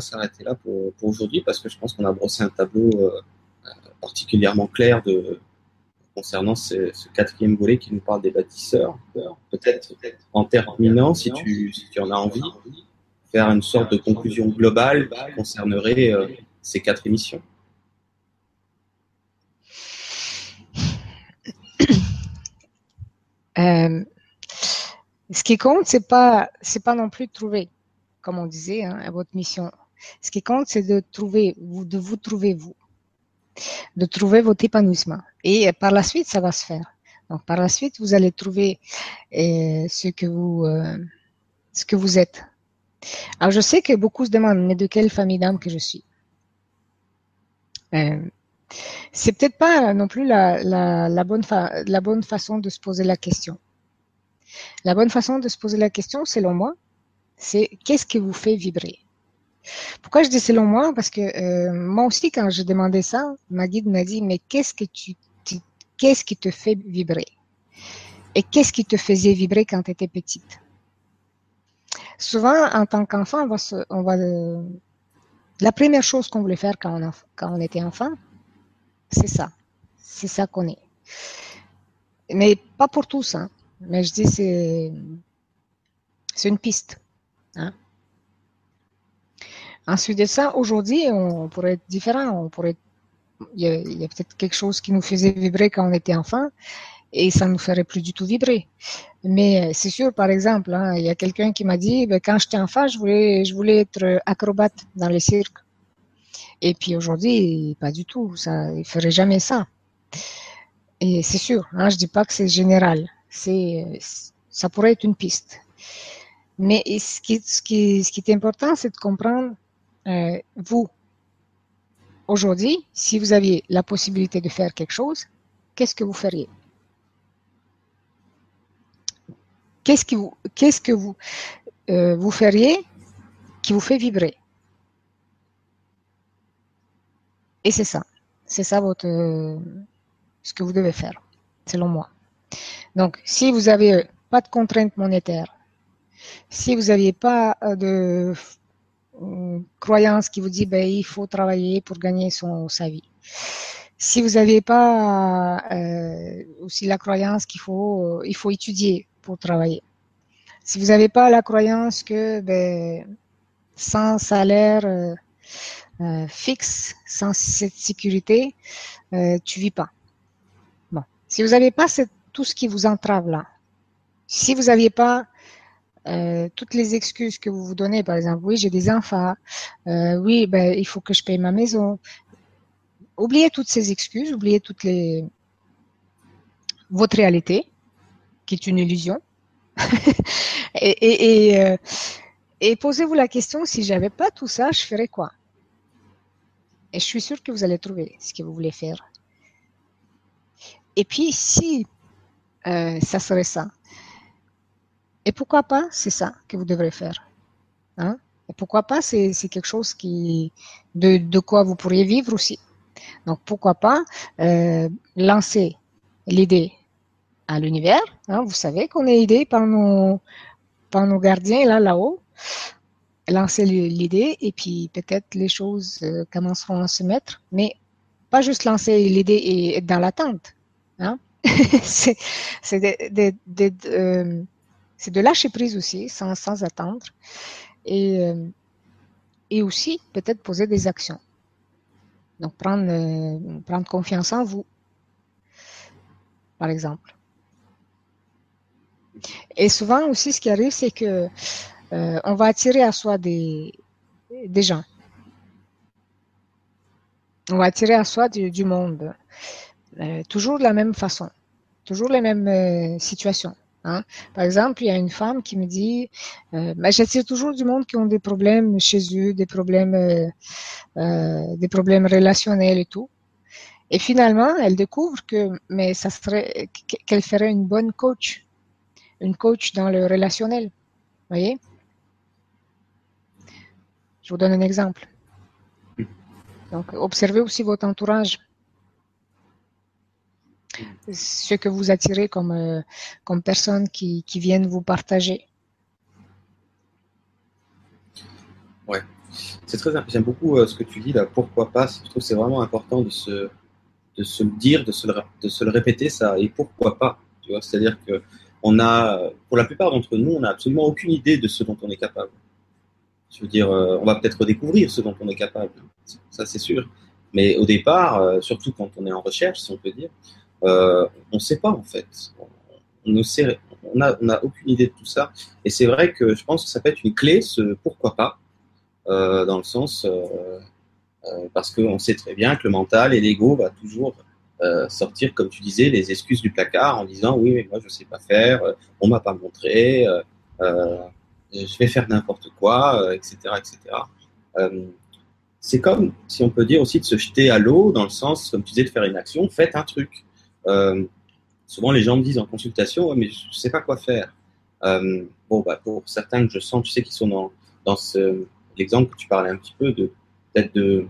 S1: s'arrêter là pour, aujourd'hui parce que je pense qu'on a brossé un tableau euh, particulièrement clair concernant ce, quatrième volet qui nous parle des bâtisseurs. Peut-être en terminant, si tu, si en as envie, faire une sorte de conclusion globale qui concernerait euh, ces quatre émissions.
S2: Euh, ce qui compte, c'est pas, c'est pas non plus de trouver comme on disait, hein, à votre mission. Ce qui compte, c'est de trouver, vous, de vous trouver vous, de trouver votre épanouissement. Et par la suite, ça va se faire. Donc, par la suite, vous allez trouver euh, ce que vous, euh, ce que vous êtes. Alors, je sais que beaucoup se demandent, mais de quelle famille d'âme que je suis? C'est peut-être pas non plus la, bonne façon de se poser la question. La bonne façon de se poser la question, selon moi, c'est qu'est-ce qui vous fait vibrer? Pourquoi je dis selon moi? Parce que euh, moi aussi, quand je demandais ça, ma guide m'a dit, mais qu'est-ce qui te fait vibrer? Et qu'est-ce qui te faisait vibrer quand tu étais petite? Souvent, en tant qu'enfant, on va, va la première chose qu'on voulait faire quand on était enfant, c'est ça. C'est ça qu'on est. Mais pas pour tous, hein. Mais je dis, c'est, une piste. Hein? Ensuite de ça, aujourd'hui, on pourrait être différent. On pourrait, il y a, peut-être quelque chose qui nous faisait vibrer quand on était enfant et ça ne nous ferait plus du tout vibrer. Mais euh, c'est sûr, par exemple, hein, il y a quelqu'un qui m'a dit, ben, quand j'étais enfant, je voulais, je voulais être acrobate dans les cirques. Et puis aujourd'hui, pas du tout. Ça, il ferait jamais ça. Et c'est sûr, hein, je dis pas que c'est général. C'est, ça pourrait être une piste. Mais ce qui, est important, c'est de comprendre, euh, vous, aujourd'hui, si vous aviez la possibilité de faire quelque chose, qu'est-ce que vous feriez? Qu'est-ce que vous, qu'est-ce que vous, euh, vous feriez qui vous fait vibrer? Et c'est ça. C'est ça votre, ce que vous devez faire, selon moi. Donc, si vous avez pas de contraintes monétaires, si vous n'aviez pas euh, de euh, croyance qui vous dit ben, il faut travailler pour gagner son, sa vie. Si vous n'avez pas euh, aussi la croyance qu'il faut, il faut étudier pour travailler. Si vous n'avez pas la croyance que ben, sans salaire fixe, sans cette sécurité, tu vis pas. Bon. Si vous n'avez pas tout ce qui vous entrave là, si vous n'aviez pas euh, toutes les excuses que vous vous donnez, par exemple, oui, j'ai des enfants, euh, oui, ben, il faut que je paye ma maison. Oubliez toutes ces excuses, oubliez toutes les votre réalité, qui est une illusion, *laughs* et, euh, et, posez-vous la question si j'avais pas tout ça, je ferais quoi? Et je suis sûre que vous allez trouver ce que vous voulez faire. Et puis si ça serait ça, et pourquoi pas, c'est ça que vous devrez faire. Hein? Et pourquoi pas, c'est quelque chose qui, de, de, quoi vous pourriez vivre aussi. Donc pourquoi pas euh, lancer l'idée à l'univers. Hein? Vous savez qu'on est aidé par nos, par nos gardiens là, là-haut. Lancer l'idée et puis peut-être les choses euh, commenceront à se mettre, mais pas juste lancer l'idée et être dans l'attente. Hein? *laughs* c'est de, de, euh, de, lâcher prise aussi, sans, sans attendre. Et, euh, et aussi peut-être poser des actions. Donc prendre, prendre confiance en vous, par exemple. Et souvent aussi, ce qui arrive, c'est que euh, on va attirer à soi des, gens. On va attirer à soi du, monde. Euh, toujours de la même façon. Toujours les mêmes euh, situations. Hein. Par exemple, il y a une femme qui me dit, bah, j'attire toujours du monde qui ont des problèmes chez eux, des problèmes, des problèmes relationnels et tout. Et finalement, elle découvre que, mais ça serait, qu'elle ferait une bonne coach, une coach dans le relationnel. Voyez? Je vous donne un exemple. Donc, observez aussi votre entourage. Ce que vous attirez comme, euh, comme personnes qui, qui viennent vous partager.
S1: Ouais, c'est très. J'aime beaucoup euh, ce que tu dis là. Pourquoi pas Je trouve que c'est vraiment important de se, de se le dire, de se le, de se le répéter ça. Et pourquoi pas c'est-à-dire que on a, pour la plupart d'entre nous, on n'a absolument aucune idée de ce dont on est capable. Je veux dire, euh, on va peut-être redécouvrir ce dont on est capable, ça c'est sûr. Mais au départ, euh, surtout quand on est en recherche, si on peut dire, euh, on ne sait pas en fait. On ne n'a aucune idée de tout ça. Et c'est vrai que je pense que ça peut être une clé, ce pourquoi pas, dans le sens parce qu'on sait très bien que le mental et l'ego va toujours sortir, comme tu disais, les excuses du placard en disant oui, mais moi je sais pas faire, on m'a pas montré, je vais faire n'importe quoi, etc., etc. c'est comme, si on peut dire aussi, de se jeter à l'eau dans le sens, comme tu disais, de faire une action, faites un truc. souvent les gens me disent en consultation, mais je sais pas quoi faire. bon, bah, pour certains que je sens, tu sais, qui sont dans, dans l'exemple que tu parlais un petit peu, de peut-être de,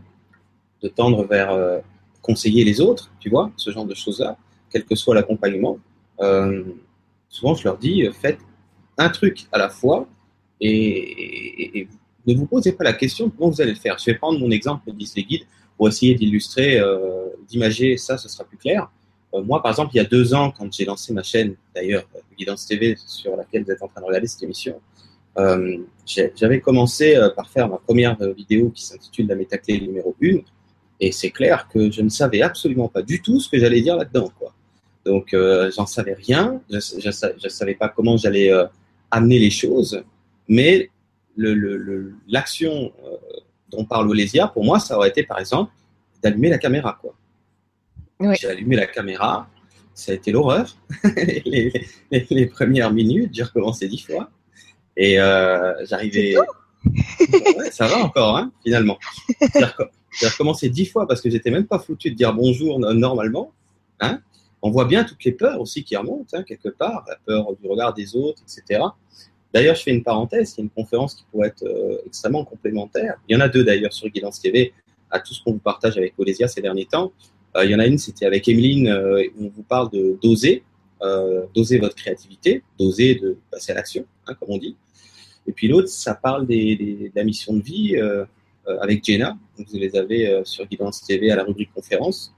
S1: de tendre vers conseiller les autres, tu vois, ce genre de choses-là, quel que soit l'accompagnement. Euh, souvent, je leur dis, faites un truc à la fois et, ne vous posez pas la question comment vous allez le faire? Je vais prendre mon exemple, disent les guides, pour essayer d'illustrer, euh, d'imager ça, ce sera plus clair. Euh, moi, par exemple, il y a deux ans, quand j'ai lancé ma chaîne, d'ailleurs, Guidance TV, sur laquelle vous êtes en train de regarder cette émission, j'avais commencé par faire ma première vidéo qui s'intitule La métaclé numéro 1, et c'est clair que je ne savais absolument pas du tout ce que j'allais dire là-dedans. Quoi. Donc, euh, j'en savais rien. Je ne savais pas comment j'allais euh, amener les choses. Mais l'action euh, dont parle Olésia, pour moi, ça aurait été, par exemple, d'allumer la caméra. Quoi. J'ai allumé la caméra. Ça a été l'horreur. *laughs* les, les, premières minutes, j'ai recommencé dix fois. Et euh, j'arrivais... ouais, ça va encore, hein, finalement. J'ai recommencé dix fois parce que j'étais même pas foutu de dire bonjour normalement. Hein. On voit bien toutes les peurs aussi qui remontent hein, quelque part, la peur du regard des autres, etc. D'ailleurs, je fais une parenthèse, il y a une conférence qui pourrait être euh, extrêmement complémentaire. Il y en a deux d'ailleurs sur Guidance TV à tout ce qu'on vous partage avec Olésia ces derniers temps. Euh, il y en a une, c'était avec Emeline, euh, où on vous parle de d'oser, d'oser votre créativité, d'oser de passer à l'action, hein, comme on dit. Et puis l'autre, ça parle de la mission de vie avec Jenna. vous les avez sur Guidance TV à la rubrique conférence.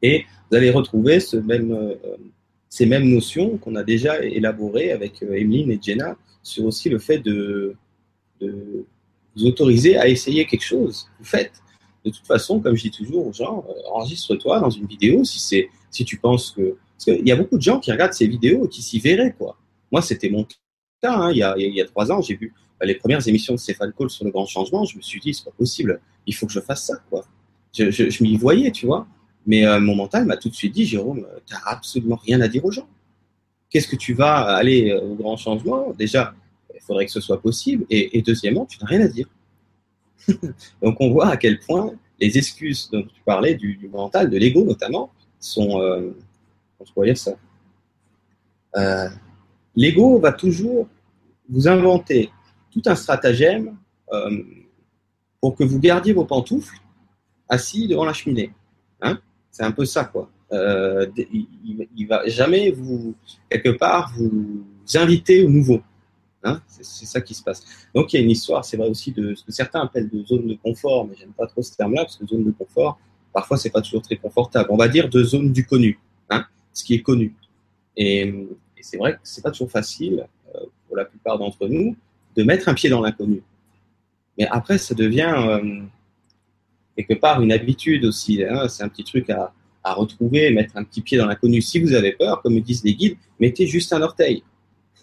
S1: Et vous allez retrouver ces mêmes notions qu'on a déjà élaborées avec Emeline et Jenna sur aussi le fait de, vous autoriser à essayer quelque chose. Vous faites. De toute façon, comme je dis toujours aux gens, enregistre-toi dans une vidéo si c'est si tu penses que parce qu'il y a beaucoup de gens qui regardent ces vidéos et qui s'y verraient quoi. Moi, c'était mon cas. Hein. Il, y a, il y a trois ans, j'ai vu les premières émissions de Stéphane Cole sur le grand changement, je me suis dit, c'est pas possible, il faut que je fasse ça, quoi. Je, je, m'y voyais, tu vois. Mais euh, mon mental m'a tout de suite dit, Jérôme, tu n'as absolument rien à dire aux gens. Qu'est-ce que tu vas aller euh, au grand changement Déjà, il faudrait que ce soit possible. Et, deuxièmement, tu n'as rien à dire. *laughs* Donc on voit à quel point les excuses dont tu parlais, du, mental, de l'ego notamment, sont... Euh, je pourrais dire ça euh, L'ego va toujours vous inventer tout un stratagème pour que vous gardiez vos pantoufles assis devant la cheminée. Hein? C'est un peu ça, quoi. Euh, il, ne va jamais vous, quelque part, vous inviter au nouveau. Hein c'est ça qui se passe. Donc il y a une histoire, c'est vrai aussi de ce que certains appellent de zone de confort, mais j'aime pas trop ce terme-là parce que zone de confort, parfois c'est pas toujours très confortable. On va dire de zone du connu, hein, ce qui est connu. Et, c'est vrai que c'est pas toujours facile euh, pour la plupart d'entre nous de mettre un pied dans l'inconnu. Mais après, ça devient euh, quelque part une habitude aussi. Hein. c'est un petit truc à, à retrouver, mettre un petit pied dans l'inconnu. Si vous avez peur, comme me disent les guides, mettez juste un orteil.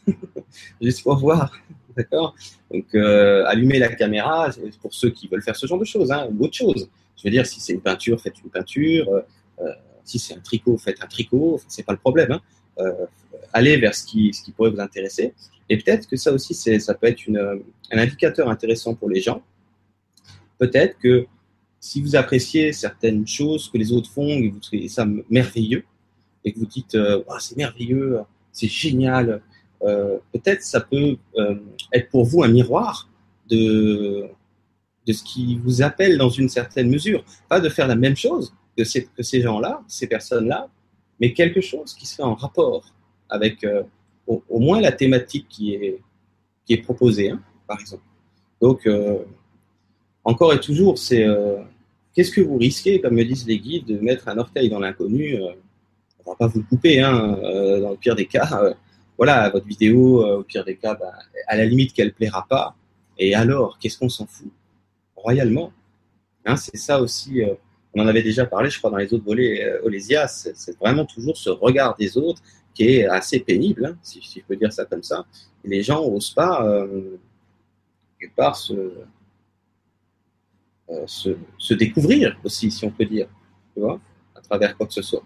S1: *laughs* juste pour voir. D'accord? Donc, euh, allumez la caméra pour ceux qui veulent faire ce genre de choses, hein, ou autre chose. Je veux dire, si c'est une peinture, faites une peinture. Euh, euh, si c'est un tricot, faites un tricot. Enfin, c'est pas le problème. Hein. allez vers ce qui, pourrait vous intéresser. Et peut-être que ça aussi, ça peut être un indicateur intéressant pour les gens. Peut-être que si vous appréciez certaines choses que les autres font et vous trouvez ça merveilleux, et que vous dites c'est merveilleux, c'est génial, euh, peut-être ça peut euh, être pour vous un miroir de, de ce qui vous appelle dans une certaine mesure. Pas de faire la même chose que ces, que ces gens-là, ces personnes-là, mais quelque chose qui soit en rapport avec euh, au, moins la thématique qui est, qui est proposée, hein, par exemple. Donc, encore et toujours, c'est qu'est-ce que vous risquez, comme me disent les guides, de mettre un orteil dans l'inconnu On va pas vous le couper, hein, dans le pire des cas voilà, votre vidéo, euh, au pire des cas, bah, à la limite qu'elle plaira pas. Et alors, qu'est-ce qu'on s'en fout? Royalement. Hein, c'est ça aussi, euh, on en avait déjà parlé, je crois, dans les autres volets euh, Olésia, c'est vraiment toujours ce regard des autres qui est assez pénible, hein, si, je peux dire ça comme ça. Les gens n'osent pas, euh, quelque part, se, se, se découvrir aussi, si on peut dire, tu vois, à travers quoi que ce soit.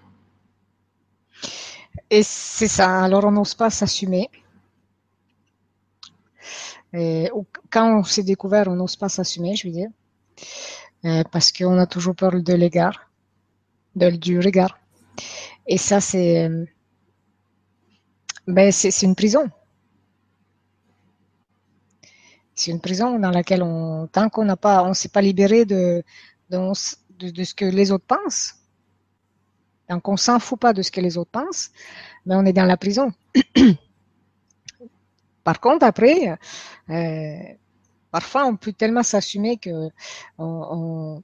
S2: Et c'est ça, alors on n'ose pas s'assumer. quand on s'est découvert, on n'ose pas s'assumer, je veux dire, parce qu'on a toujours peur de l'égard, de, du regard. Et ça, c'est ben, c'est une prison. C'est une prison dans laquelle on, tant qu'on n'a pas, on s'est pas libéré de, de, ce que les autres pensent, donc, on s'en fout pas de ce que les autres pensent, mais on est dans la prison. *clears throat* Par contre, après, euh, parfois, on peut tellement s'assumer que on,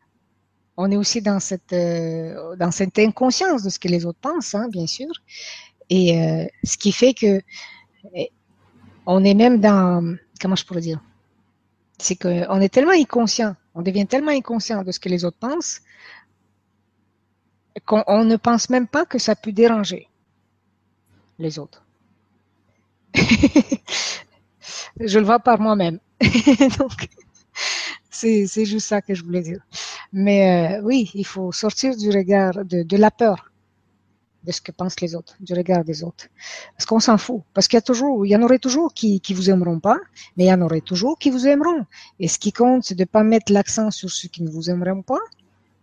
S2: est aussi dans cette, euh, dans cette inconscience de ce que les autres pensent, hein, bien sûr. Et euh, ce qui fait que on est même dans, comment je pourrais dire, c'est qu'on est tellement inconscient, on devient tellement inconscient de ce que les autres pensent qu'on ne pense même pas que ça peut déranger les autres. *laughs* je le vois par moi-même. *laughs* Donc, c'est juste ça que je voulais dire. Mais euh, oui, il faut sortir du regard, de, de, la peur de ce que pensent les autres, du regard des autres. Parce qu'on s'en fout. Parce qu'il y a toujours, il y en aurait toujours qui, qui vous aimeront pas, mais il y en aurait toujours qui vous aimeront. Et ce qui compte, c'est de pas mettre l'accent sur ceux qui ne vous aimeront pas,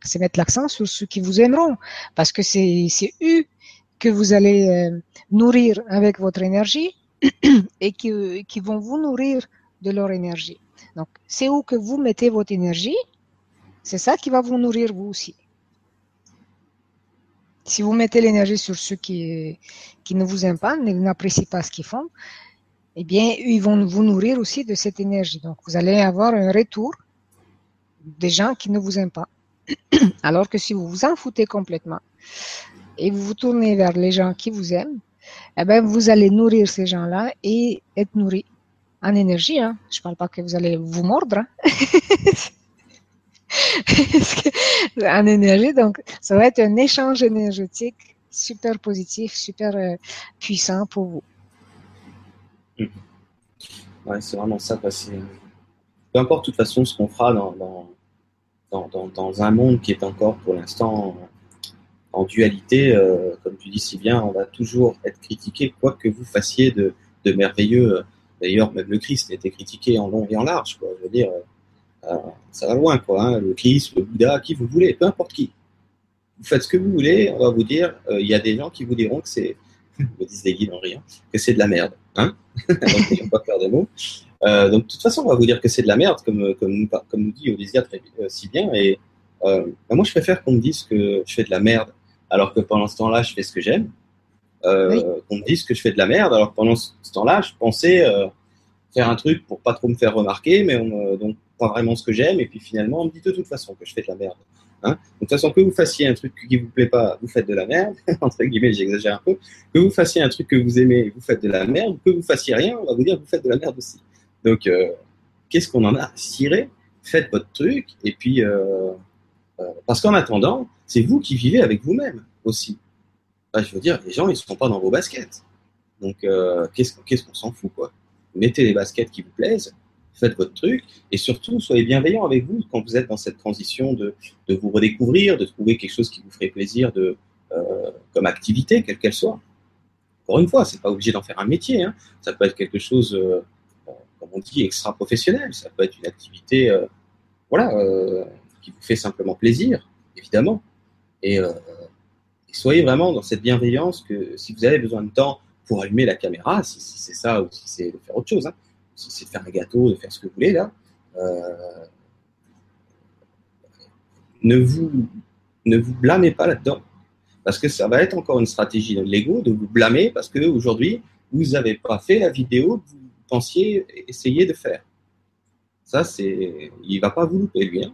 S2: c'est mettre l'accent sur ceux qui vous aimeront, parce que c'est eux que vous allez euh, nourrir avec votre énergie *clears throat* et qui, qui vont vous nourrir de leur énergie. Donc, c'est où que vous mettez votre énergie, c'est ça qui va vous nourrir vous aussi. Si vous mettez l'énergie sur ceux qui, ne vous aiment pas, n'apprécient pas ce qu'ils font, eh bien, ils vont vous nourrir aussi de cette énergie. Donc, vous allez avoir un retour des gens qui ne vous aiment pas. *clears throat* Alors que si vous vous en foutez complètement et vous vous tournez vers les gens qui vous aiment, eh ben, vous allez nourrir ces gens-là et être nourri en énergie. Hein. Je ne parle pas que vous allez vous mordre. Hein. *laughs* en énergie, donc ça va être un échange énergétique super positif, super euh, puissant pour vous.
S1: Mmh. Ouais, c'est vraiment ça. Peu importe de toute façon ce qu'on fera dans, dans, un monde qui est encore pour l'instant en, dualité, euh, comme tu dis si bien, on va toujours être critiqué, quoi que vous fassiez de, merveilleux. D'ailleurs, même le Christ a été critiqué en long et en large. Quoi. Je veux dire, euh, ça va loin, quoi. Hein. Le Christ, le Bouddha, qui vous voulez, peu importe qui. Vous faites ce que vous voulez, on va vous dire, euh, il y a des gens qui vous diront que c'est, *laughs* me disent des guides en riant, que c'est de la merde. Hein *laughs* Donc, pas faire de mots. Euh, donc, de toute façon, on va vous dire que c'est de la merde, comme, comme, comme nous dit Olysia très euh, si bien. Et euh, bah, moi, je préfère qu'on me dise que je fais de la merde, alors que pendant ce temps-là, je fais ce que j'aime. Qu'on me dise que je fais de la merde, alors que pendant ce temps-là, je pensais faire un truc pour pas trop me faire remarquer, mais on, donc pas vraiment ce que j'aime, et puis finalement on me dit de toute façon que je fais de la merde. Hein. de toute façon, que vous fassiez un truc qui vous plaît pas, vous faites de la merde, *laughs* entre guillemets, j'exagère un peu, que vous fassiez un truc que vous aimez, vous faites de la merde, que vous fassiez rien, on va vous dire que vous faites de la merde aussi. Donc, euh, qu'est-ce qu'on en a à cirer? Faites votre truc, et puis, euh, euh, parce qu'en attendant, c'est vous qui vivez avec vous-même aussi. je veux dire, les gens, ils ne sont pas dans vos baskets. Donc, qu'est-ce qu'on s'en fout, quoi? Mettez les baskets qui vous plaisent, faites votre truc, et surtout, soyez bienveillant avec vous quand vous êtes dans cette transition de, de vous redécouvrir, de trouver quelque chose qui vous ferait plaisir de, comme activité, quelle qu'elle soit. Encore une fois, c'est pas obligé d'en faire un métier. Hein. Ça peut être quelque chose comme on dit, extra-professionnel. Ça peut être une activité euh, voilà, euh, qui vous fait simplement plaisir, évidemment. Euh, et, soyez vraiment dans cette bienveillance que si vous avez besoin de temps allumer la caméra, si, c'est ça ou si c'est de faire autre chose, hein, si c'est de faire un gâteau, de faire ce que vous voulez, là, ne, vous, ne vous blâmez pas là-dedans. Parce que ça va être encore une stratégie de l'ego de vous blâmer parce qu'aujourd'hui, vous n'avez pas fait la vidéo que vous pensiez essayer de faire. Ça, c'est, il va pas vous louper lui. Hein.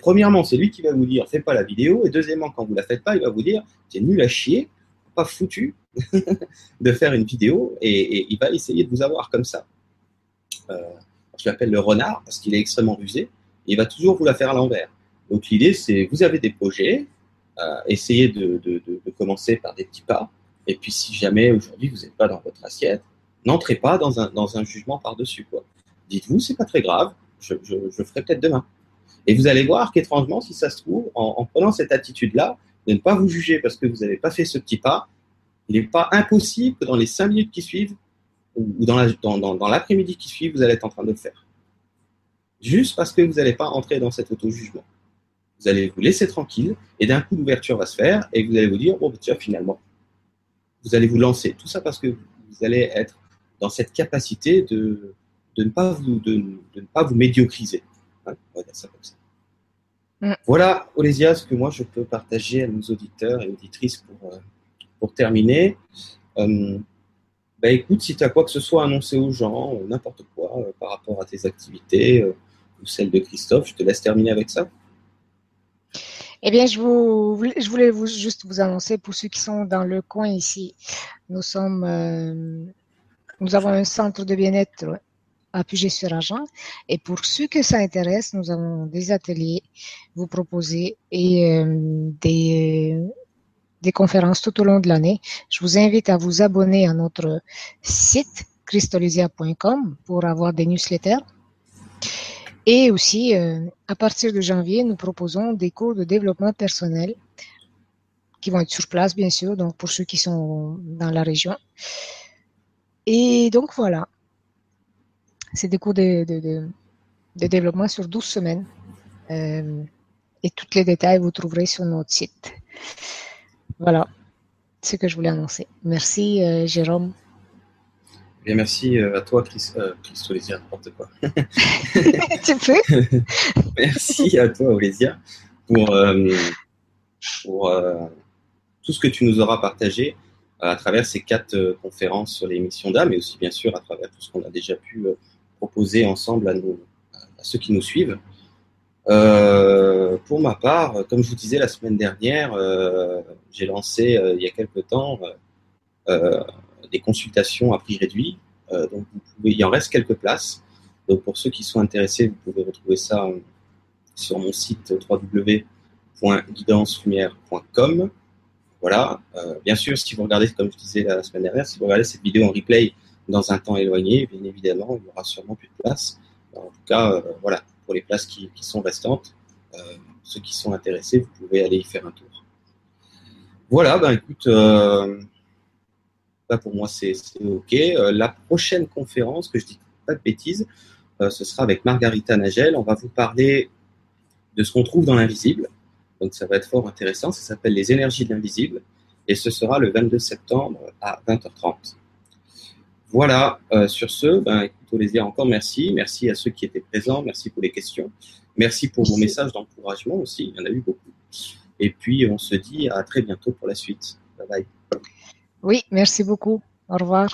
S1: Premièrement, c'est lui qui va vous dire fais pas la vidéo, et deuxièmement, quand vous la faites pas, il va vous dire es nul à chier, pas foutu *laughs* de faire une vidéo, et, il va essayer de vous avoir comme ça. Euh, je l'appelle le renard parce qu'il est extrêmement rusé. il va toujours vous la faire à l'envers. Donc l'idée, c'est vous avez des projets, euh, essayez de, commencer par des petits pas. Et puis si jamais aujourd'hui vous n'êtes pas dans votre assiette, n'entrez pas dans un, jugement par-dessus. Dites-vous, c'est pas très grave, je, je, ferai peut-être demain. Et vous allez voir qu'étrangement, si ça se trouve, en, prenant cette attitude-là, de ne pas vous juger parce que vous n'avez pas fait ce petit pas, il n'est pas impossible que dans les cinq minutes qui suivent, ou dans, la, dans, dans, l'après-midi qui suit, vous allez être en train de le faire. Juste parce que vous n'allez pas entrer dans cet auto-jugement. Vous allez vous laisser tranquille, et d'un coup, l'ouverture va se faire, et vous allez vous dire, bon, tiens, finalement, vous allez vous lancer. Tout ça parce que vous allez être dans cette capacité de, ne, pas vous, médiocriser. On va dire ça comme ça. Mm. Voilà, Olésia, ce que moi je peux partager à nos auditeurs et auditrices pour, euh, pour terminer. Euh, bah, écoute, si tu as quoi que ce soit à annoncer aux gens, euh, n'importe quoi, par rapport à tes activités ou celles de Christophe, je te laisse terminer avec ça.
S2: Eh bien, je, vous, je voulais vous, juste vous annoncer pour ceux qui sont dans le coin ici, nous sommes nous avons un centre de bien-être à Puget-sur-Argent. Et pour ceux que ça intéresse, nous avons des ateliers vous proposer et euh, des, des conférences tout au long de l'année. Je vous invite à vous abonner à notre site christolisia.com pour avoir des newsletters. Et aussi, euh, à partir de janvier, nous proposons des cours de développement personnel qui vont être sur place, bien sûr, donc pour ceux qui sont dans la région. Et donc voilà, c'est des cours de, de, de, développement sur 12 semaines. Euh, et tous les détails, vous trouverez sur notre site. Voilà ce que je voulais annoncer. Merci euh, Jérôme.
S1: Bien, merci euh, à toi, Chris, euh, Olésia, n'importe quoi. *laughs*
S2: tu peux *laughs*
S1: Merci à toi, Olésia, pour, pour tout ce que tu nous auras partagé à travers ces quatre conférences sur les missions d'âme, mais aussi bien sûr à travers tout ce qu'on a déjà pu proposer ensemble à, nos, à ceux qui nous suivent. Euh, pour ma part, comme je vous disais la semaine dernière, euh, j'ai lancé euh, il y a quelque temps des consultations à prix réduit. donc vous pouvez, en reste quelques places. Donc pour ceux qui sont intéressés, vous pouvez retrouver ça sur mon site www.guidancelumière.com. Voilà. Bien sûr, si vous regardez, comme je disais la semaine dernière, si vous regardez cette vidéo en replay dans un temps éloigné, bien évidemment, il n'y aura sûrement plus de place. En tout cas, euh, voilà, pour les places qui, sont restantes, euh, ceux qui sont intéressés, vous pouvez aller y faire un tour. Voilà, ben écoute, bah, pour moi c'est OK. la prochaine conférence, que je dis pas de bêtises, ce sera avec Margarita Nagel. On va vous parler de ce qu'on trouve dans l'invisible. Donc ça va être fort intéressant. Ça s'appelle Les énergies de l'invisible et ce sera le 22 septembre à 20h30. Voilà, euh, sur ce, ben, écoute, Olésia, encore merci. Merci à ceux qui étaient présents. Merci pour les questions. Merci pour vos messages d'encouragement aussi. Il y en a eu beaucoup. Et puis, on se dit à très bientôt pour la suite. Bye bye.
S2: Oui, merci beaucoup. Au revoir.